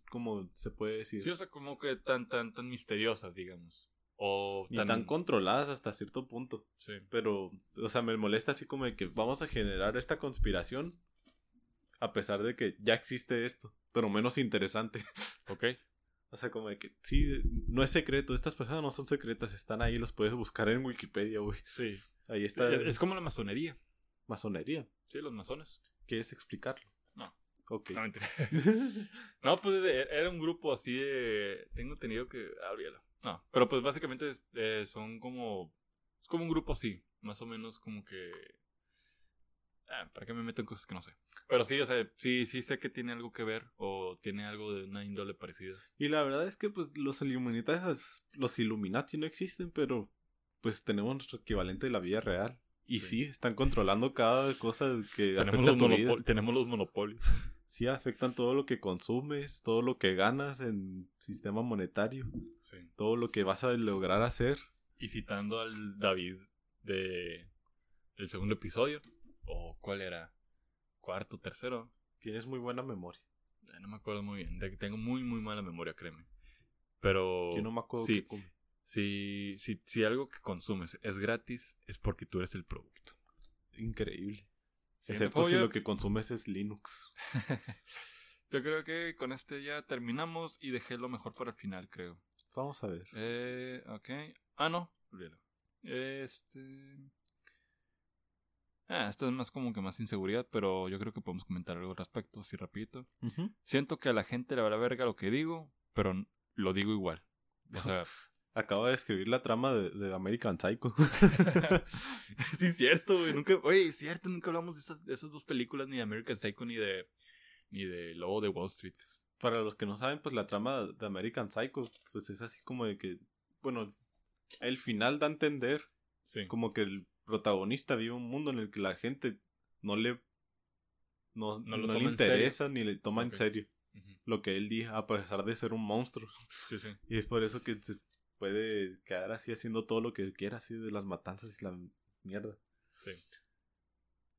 como se puede decir, Sí, o sea, como que tan, tan, tan misteriosas, digamos. O ni tan, controladas hasta cierto punto. Sí. Pero, o sea, me molesta así como de que vamos a generar esta conspiración a pesar de que ya existe esto, pero menos interesante. Ok. O sea, como de que sí, no es secreto, estas personas no son secretas, están ahí, los puedes buscar en Wikipedia, güey. Sí. Ahí Es, está es como la masonería. masonería. Sí, los masones. ¿Quieres explicarlo? No. Ok. No. No, pues e- era un grupo así de. Tengo entendido que. Olvídalo. No, pero pues básicamente eh, son como. Es como un grupo así. Más o menos como que. Ah, ¿para qué me meto en cosas que no sé? Pero sí, o sea, sí, sí sé que tiene algo que ver o tiene algo de una índole parecida. Y la verdad es que pues los Illuminati, los Illuminati no existen, pero pues tenemos nuestro equivalente de la vida real. Y Sí. sí, están controlando cada cosa que Tenemos afecta los, tu vida. monopol- tenemos los monopolios. Sí, afectan todo lo que consumes, todo lo que ganas en sistema monetario, Sí. todo lo que vas a lograr hacer. Y citando al David de el segundo episodio, o cuál era, cuarto, tercero, Tienes muy buena memoria. Eh, no me acuerdo muy bien, tengo muy muy mala memoria, créeme. Pero Yo no me acuerdo sí, si, si algo que consumes es gratis, es porque tú eres el producto. Increíble. Siguiente Excepto si lo que consumes es Linux. Yo creo que con este ya terminamos y dejé lo mejor para el final, creo. Vamos a ver. Eh, ok. Ah, no, olvídalo. Este. Ah, esto es más como que más inseguridad, pero yo creo que podemos comentar algo al respecto, así rapidito. Ujú. Siento que a la gente le va la verga lo que digo, pero lo digo igual. O sea, Acabo de escribir la trama de, de American Psycho. sí es cierto, güey. Nunca, oye, es cierto, nunca hablamos de esas, de esas dos películas, ni de American Psycho, ni de, ni de Lobo de Wall Street. Para los que no saben, pues la trama de American Psycho, pues es así como de que, bueno, el final da a entender Sí. como que el protagonista vive un mundo en el que la gente no le no, No le interesa ni le toma en serio lo que él dice a pesar de ser un monstruo Sí, sí. y es por eso que puede quedar así haciendo todo lo que quiera así de las matanzas y la mierda Sí.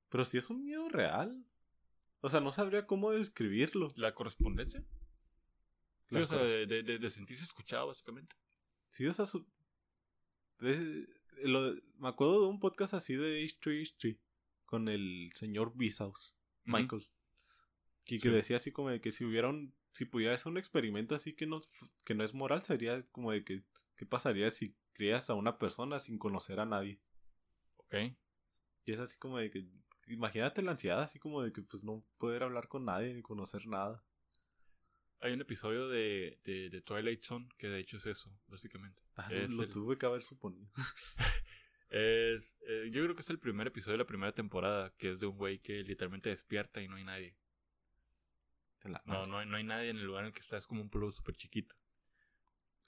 pero si es un miedo real o sea no sabría cómo describirlo ¿La correspondencia? Sí, La o sea, de, de, sentirse escuchado, básicamente. Sí, o sea, su- de- lo- me acuerdo de un podcast así de H3 H3 con el señor Bisaus. Michael. Y que Sí. decía así como de que si hubiera un, si pudiera hacer un experimento así que no, que no es moral, sería como de que, ¿qué pasaría si crías a una persona sin conocer a nadie? Ok. Y es así como de que, imagínate la ansiedad, así como de que pues no poder hablar con nadie ni conocer nada. Hay un episodio de, de, de Twilight Zone que de hecho es eso, básicamente. Ah, Es lo el- tuve que haber suponido. Es, eh, yo creo que es el primer episodio de la primera temporada, que es de un güey que literalmente despierta y no hay nadie. No, no hay, no hay nadie en el lugar en el que está, es como un pueblo súper chiquito.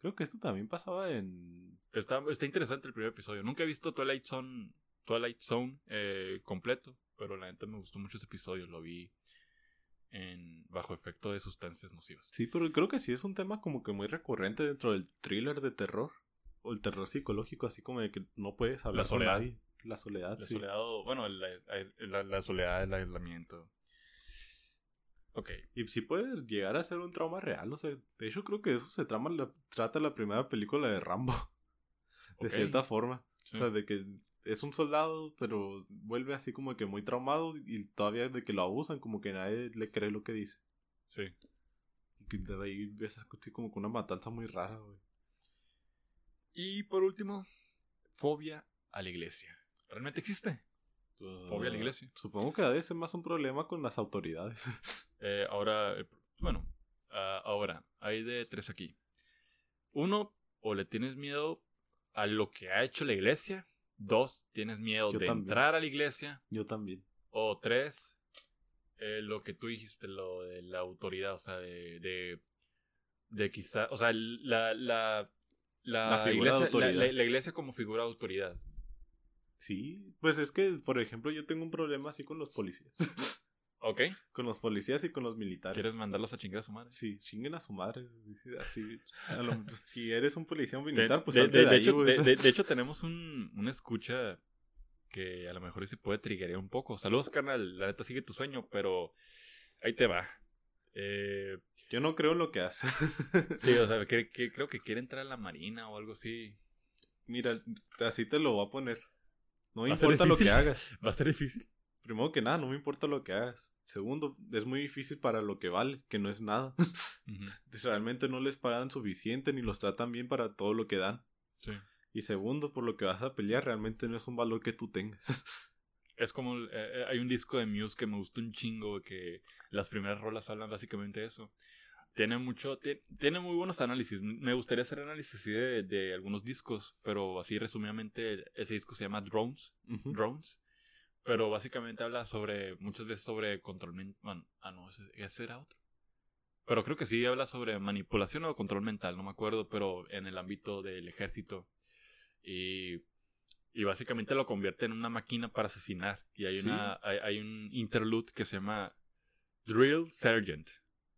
Creo que esto también pasaba en... Está, está interesante el primer episodio. Nunca he visto Twilight Zone, Twilight Zone eh, completo, pero la neta me gustó mucho ese episodio. Lo vi en bajo efecto de sustancias nocivas. Sí, pero creo que sí es un tema como que muy recurrente dentro del thriller de terror. O el terror psicológico, así como de que no puedes hablar La con soledad. nadie. La soledad, La sí. soledad, bueno, la, la- la soledad, el aislamiento. Ok. Y sí puede llegar a ser un trauma real. O sea, de hecho creo que de eso se trama la, trata la primera película de Rambo. De cierta forma. Sí. O sea, de que es un soldado, pero vuelve así como que muy traumado y todavía de que lo abusan, como que nadie le cree lo que dice. sí. Y de ahí ves así como que una matanza muy rara, güey. Y por último, fobia a la iglesia. ¿Realmente existe? Fobia a la Ah, iglesia. Supongo que debe ser más un problema con las autoridades. Eh, ahora, eh, bueno, ah, ahora, hay de tres aquí. Uno, o le tienes miedo a lo que ha hecho la iglesia. Dos, tienes miedo Yo de también. entrar a la iglesia. Yo también. O tres, eh, lo que tú dijiste, lo de la autoridad, o sea, de, de, de quizá, o sea, la, la, iglesia, la- la iglesia como figura de autoridad. Sí, pues es que, por ejemplo, yo tengo un problema así con los policías. Ok. Con los policías y con los militares. ¿Quieres mandarlos a chingar a su madre? Sí, chinguen a su madre. Así, a lo- pues, si eres un policía o un militar, pues de- salte de- de, de ahí, hecho, de tenemos un, una escucha que a lo mejor se puede triggerear un poco. Saludos, carnal. La neta sigue tu sueño, pero ahí te va. Eh, Yo no creo en lo que hace. sí, o sea, que, que- creo que quiere entrar a la marina o algo así. Mira, así te lo voy a poner. No me importa lo que hagas. Va a ser difícil. Primero que nada, no me importa lo que hagas. Segundo, es muy difícil para lo que vale, que no es nada. Realmente no les pagan suficiente ni los tratan bien para todo lo que dan. Sí. Y segundo, por lo que vas a pelear, realmente no es un valor que tú tengas. Es como, eh, eh, hay un disco de Muse que me gustó un chingo, que las primeras rolas hablan básicamente de eso. Tiene mucho, tie- tiene muy buenos análisis. Me gustaría hacer análisis así de, de algunos discos, pero así resumidamente ese disco se llama Drones. Drones. Pero básicamente habla sobre, muchas veces sobre control mental. Ah, no, ese, ese era otro. Pero creo que sí habla sobre manipulación o control mental, no me acuerdo, pero en el ámbito del ejército. Y, y básicamente lo convierte en una máquina para asesinar. Y hay, Sí. una, hay, hay un interlude que se llama Drill Sergeant.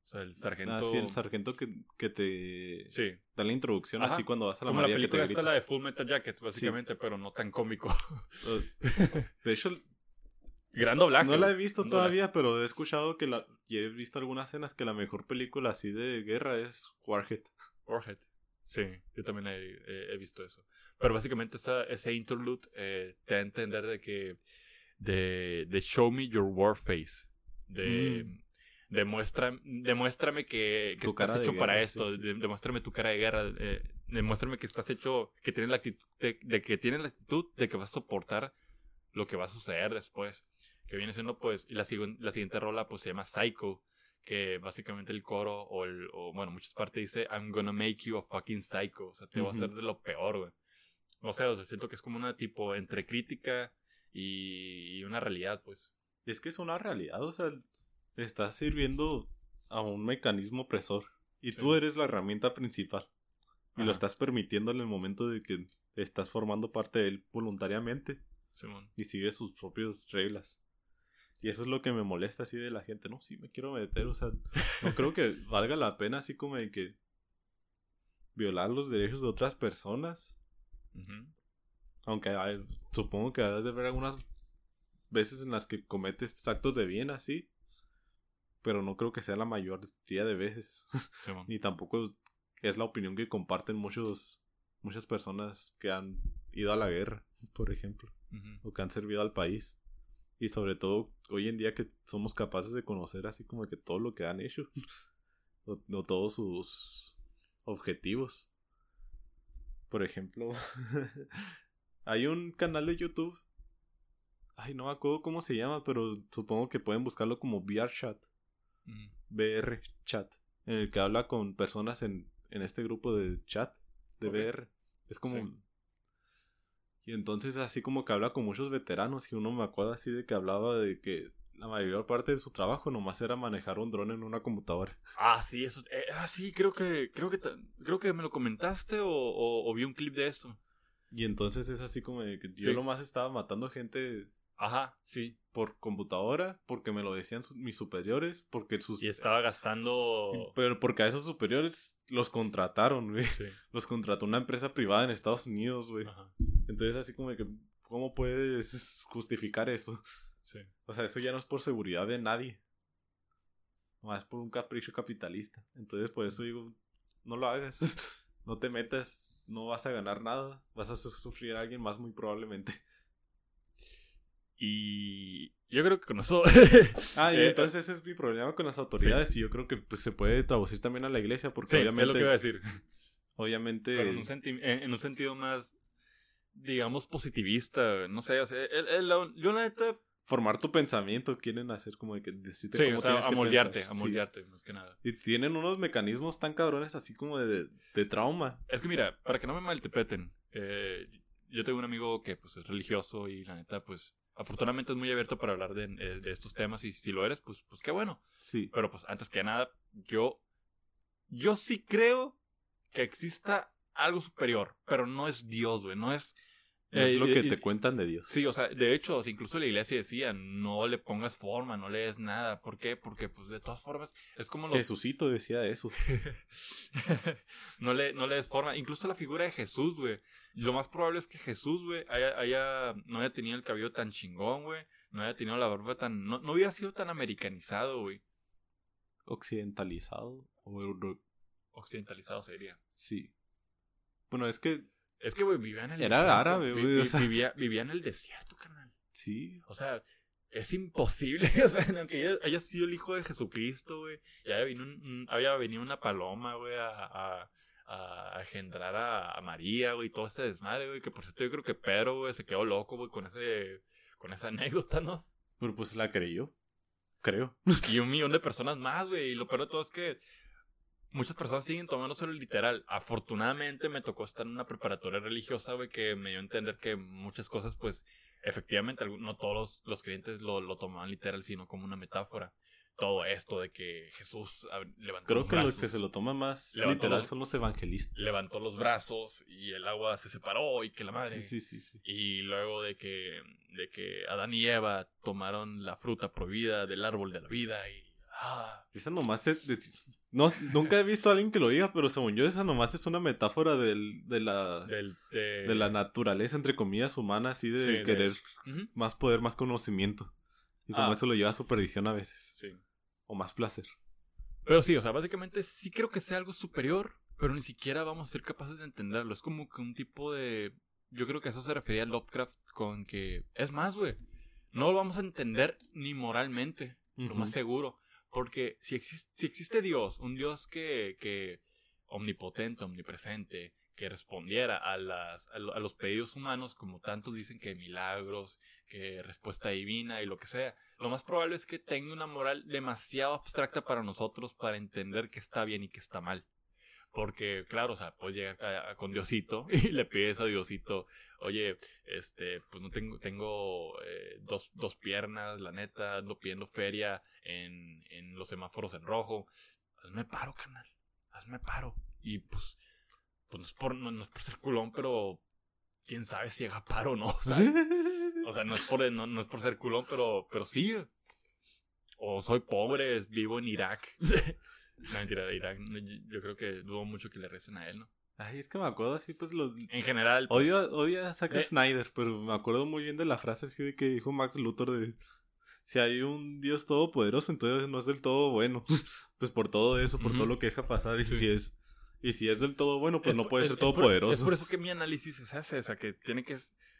O sea, el sargento. Ah, sí, el sargento que, que te Sí. da la introducción Ajá. así cuando vas a la Como la María que te película está grita. la de Full Metal Jacket, básicamente, pero no tan cómico. De hecho, Gran doblaje. no la he visto doblaje. todavía, pero he escuchado que la... Y he visto algunas escenas que la mejor película así de guerra es Warhead. Warhead. Sí, yo también he, he- he visto eso. Pero básicamente esa, ese interlude eh, te da a entender de que. De, de show me your war face. De. Mm. Demuestra, demuéstrame que, estás hecho para esto. sí, sí. de- demuéstrame tu cara de guerra. eh, demuéstrame que estás hecho. Que tienes la actitud. De, de que tienes la actitud de que vas a soportar lo que va a suceder después. Que viene siendo, pues. Y la, la siguiente rola, pues se llama Psycho que básicamente el coro o, el, o bueno, muchas partes dice I'm gonna make you a fucking psycho, o sea, te voy a hacer de lo peor, güey. O sea, o sea, siento que es como una tipo entre crítica y, y una realidad, pues. Es que es una realidad, o sea, estás sirviendo a un mecanismo opresor. Y Sí. tú eres la herramienta principal. Y lo estás permitiendo en el momento de que estás formando parte de él voluntariamente. Simón. y sigue sus propias reglas. Y eso es lo que me molesta así de la gente. No, sí me quiero meter, o sea, no creo que valga la pena así como de que violar los derechos de otras personas. Aunque hay- supongo que has de ver algunas veces en las que cometes actos de bien así. Pero no creo que sea la mayoría de veces. Ni tampoco es la opinión que comparten muchos muchas personas que han ido a la guerra, por ejemplo o que han servido al país. Y sobre todo hoy en día que somos capaces de conocer así como que todo lo que han hecho. o, o todos sus objetivos. Por ejemplo, hay un canal de YouTube. Ay, no me acuerdo cómo se llama, pero supongo que pueden buscarlo como VR Ujú. VR Chat. En el que habla con personas en, en este grupo de chat de Ok. VR. Es como... Sí. Y entonces así como que habla con muchos veteranos y uno me acuerda así de que hablaba de que la mayor parte de su trabajo nomás era manejar un dron en una computadora. Ah, sí, eso. eh, ah, sí, creo que, creo que, creo que me lo comentaste o, o, o vi un clip de eso. Y entonces es así como de que yo Sí. nomás estaba matando gente Ajá, sí. por computadora porque me lo decían sus- mis superiores, porque sus... Y estaba gastando. Pero porque a esos superiores los contrataron, güey. Sí. Los contrató una empresa privada en Estados Unidos, güey. Ajá. Entonces así como que, ¿cómo puedes justificar eso? Sí. O sea, eso ya no es por seguridad de nadie. No es por un capricho capitalista. Entonces por eso digo, no lo hagas. No te metas, no vas a ganar nada. Vas a su- sufrir a alguien más muy probablemente. Y yo creo que con eso. Ah, y Eh, entonces ese es mi problema con las autoridades y yo creo que pues, se puede traducir también a la iglesia porque sí, obviamente... es lo que iba a decir. Obviamente... Pero en un, en, un sentido más, digamos, positivista. No sé, o sea, el- el- la- yo la neta. Formar tu pensamiento, quieren hacer como de que decirte Sí, cómo o sea, tienes a que Sí. más que nada. Y tienen unos mecanismos tan cabrones así como de, de trauma. Es que mira, para que no me malinterpreten, eh, yo tengo un amigo que pues es religioso y la neta, pues, afortunadamente es muy abierto para hablar de, eh, de estos temas y si lo eres, pues, pues qué bueno. Sí. Pero pues antes que nada, yo, yo sí creo que exista algo superior, pero no es Dios, güey, no es, No es Eh, lo que y- te cuentan de Dios. Sí, o sea, de hecho, incluso la iglesia decía, no le pongas forma, no le des nada. ¿Por qué? Porque, pues, de todas formas, es como los... Jesucito decía eso. no, le, no le des forma. Incluso la figura de Jesús, güey. Lo más probable es que Jesús, güey, haya, haya- no haya tenido el cabello tan chingón, güey. No haya tenido la barba tan... No, no hubiera sido tan americanizado, güey. Occidentalizado. o Occidentalizado sería. Sí. Bueno, es que Es que, güey, vivía en el Era desierto. árabe, Vi- güey, o vi- sea. vivía, vivía en el desierto, carnal. sí. O sea, es imposible. O sea, aunque haya, haya sido el hijo de Jesucristo, güey. Y haya venido, un- había venido una paloma, güey, a, a, a engendrar a, a María, güey, y todo ese desmadre, güey. Que por cierto, yo creo que Pedro, güey, se quedó loco, güey, con ese. Con esa anécdota, ¿no? Pero pues la creyó. Creo. Y un millón de personas más, güey. Y lo peor de todo es que muchas personas siguen tomándoselo literal. Afortunadamente me tocó estar en una preparatoria religiosa, güey, que me dio a entender que muchas cosas, pues, efectivamente, no todos los, creyentes lo, lo tomaban literal, sino como una metáfora. Todo esto de que Jesús levantó Creo los que los brazos, que se lo toman más literal los- son los evangelistas. levantó los brazos y el agua se separó y que la madre. Sí, sí, sí. Y luego de que, de que Adán y Eva tomaron la fruta prohibida del árbol de la vida y... Ah, Esa nomás es... es- no, nunca he visto a alguien que lo diga, pero según yo esa nomás es una metáfora del, de, la, del, de, de la naturaleza, entre comillas, humana, así de Sí, de- querer más poder, más conocimiento. Y como Ah. eso lo lleva a su perdición a veces. Sí. O más placer. Pero sí, o sea, básicamente sí creo que sea algo superior, pero ni siquiera vamos a ser capaces de entenderlo. Es como que un tipo de... Yo creo que a eso se refería Lovecraft con que... Es más, güey. No lo vamos a entender ni moralmente, lo más seguro. Porque si, existe si existe Dios, un Dios que, que omnipotente, omnipresente, que respondiera a, las, a, lo- a los pedidos humanos, como tantos dicen que milagros, que respuesta divina y lo que sea, lo más probable es que tenga una moral demasiado abstracta para nosotros para entender que está bien y que está mal. Porque, claro, o sea, pues llega con Diosito y le pides a Diosito, oye, este, pues no tengo, tengo eh, dos, dos piernas, la neta, ando pidiendo feria en, en los semáforos en rojo. Hazme paro, canal. Hazme paro. Y pues, pues no es por, no, es por ser culón, pero quién sabe si haga paro o no, ¿sabes? O sea, no es por, no es por ser culón, pero, pero sí. O soy pobre, vivo en Irak. no, mentira, de Irak. yo, creo que dudo mucho que le recen a él, ¿no? Ay, es que me acuerdo así, pues lo... En general. pues, Odio, odio a Zack Eh. Snyder, pero me acuerdo muy bien de la frase así de que dijo Max Luthor de... Si hay un Dios todopoderoso, entonces no es del todo bueno. pues por todo eso, por todo lo que deja pasar. Y Sí. si es... Y si es del todo bueno, pues es no puede es- ser es todopoderoso. Es por eso que mi análisis es ese, o sea, que tiene que...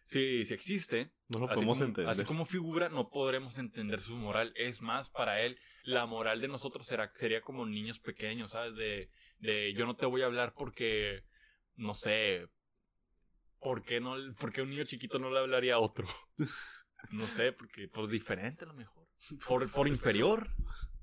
Si, si existe, No lo podemos como, entender. así como figura, no podremos entender su moral. Es más, para él, la moral de nosotros será, sería como niños pequeños, ¿sabes? De, de yo no te voy a hablar porque, no sé, ¿por qué, no, por qué un niño chiquito no le hablaría a otro? No sé, porque por diferente a lo mejor. Por, por inferior.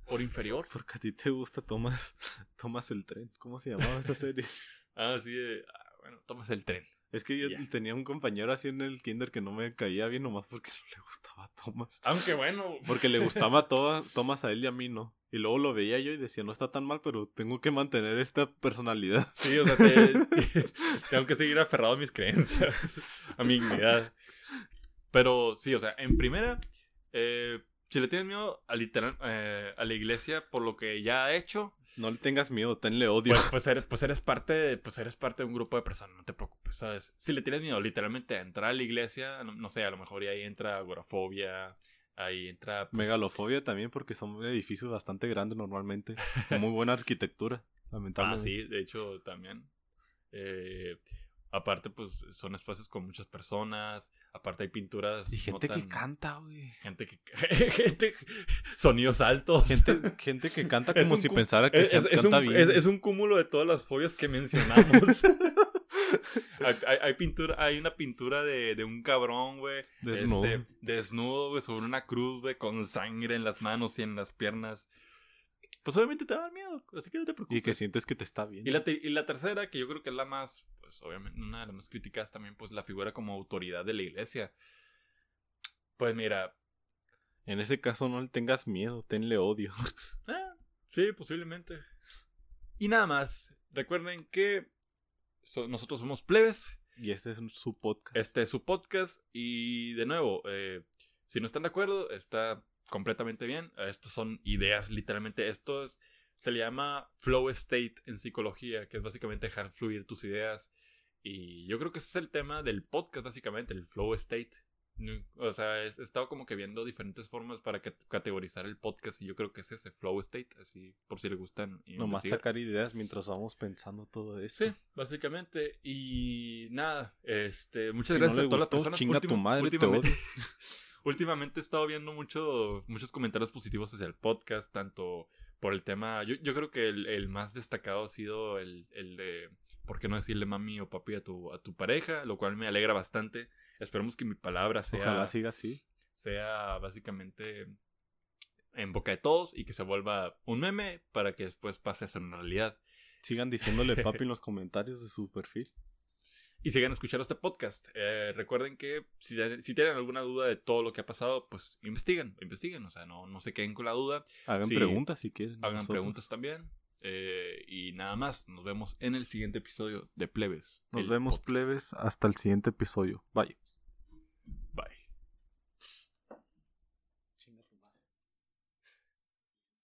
Por inferior. Porque a ti te gusta Tomas, Tomas el tren. ¿Cómo se llamaba esa serie? Ah, sí, de, ah, bueno, tomas el tren. Es que yo tenía un compañero así en el kinder que no me caía bien nomás porque no le gustaba Thomas. Aunque bueno, Porque le gustaba toda, Thomas a él y a mí no. Y luego lo veía yo y decía, no está tan mal, pero tengo que mantener esta personalidad. Sí, o sea, te- tengo que seguir aferrado a mis creencias, a mi dignidad. Pero sí, o sea, en primera, eh, si le tienes miedo a, literal, eh, a la iglesia por lo que ya ha hecho, No le tengas miedo, tenle odio. pues, pues, eres, pues eres parte de, pues eres parte de un grupo de personas, no te preocupes, ¿sabes? Si le tienes miedo literalmente a entrar a la iglesia, no, no sé, a lo mejor ahí entra agorafobia, ahí entra... pues, Megalofobia también porque son edificios bastante grandes normalmente. Con muy buena arquitectura, Ah, lamentablemente. sí, de hecho también. Eh, aparte, pues son espacios con muchas personas. Aparte hay pinturas. Y no gente que canta, güey. Gente que. gente, sonidos altos. Gente, gente que canta como si cu- pensara que es, es- es canta un, bien. es- es un cúmulo de todas las fobias que mencionamos. hay, hay- hay pintura, hay una pintura de, de un cabrón, güey. Desnudo. este, desnudo, güey, sobre una cruz, güey, con sangre en las manos y en las piernas. Pues obviamente te va a dar miedo, así que no te preocupes. Y que sientes que te está bien. Y la, y la tercera, que yo creo que es la más, pues obviamente, una de las más críticas también, pues la figura como autoridad de la iglesia. Pues mira, En ese caso no le tengas miedo, tenle odio. ah, sí, posiblemente. Y nada más, recuerden que so- nosotros somos plebes Y este es su podcast. Este es su podcast y de nuevo, eh, si no están de acuerdo, está completamente bien. Estos son ideas, literalmente. Esto es, se le llama flow state en psicología, que es básicamente dejar fluir tus ideas. Y yo creo que ese es el tema del podcast, básicamente, el flow state. O sea, he estado como que viendo diferentes formas para categorizar el podcast y yo creo que es ese flow state, así por si le gustan. Nomás sacar ideas mientras vamos pensando todo eso. Sí, básicamente. Y nada, este, muchas gracias a todas las personas. Chinga tu madre, últimamente, últimamente he estado viendo mucho, muchos comentarios positivos hacia el podcast, tanto por el tema, yo, yo creo que el, el, más destacado ha sido el, el de ¿por qué no decirle mami o papi a tu, a tu pareja? Lo cual me alegra bastante. Esperemos que mi palabra sea. Ojalá siga así. Sea básicamente en boca de todos y que se vuelva un meme para que después pase a ser una realidad. Sigan diciéndole papi en los comentarios de su perfil. Y sigan escuchando este podcast. Eh, recuerden que si, si, tienen alguna duda de todo lo que ha pasado, pues investiguen, investiguen. O sea, no, no se queden con la duda. Hagan preguntas si quieren. Hagan preguntas también. Eh, y nada más, nos vemos en el siguiente episodio de Plebes. Nos vemos Plebes hasta el siguiente episodio. Bye.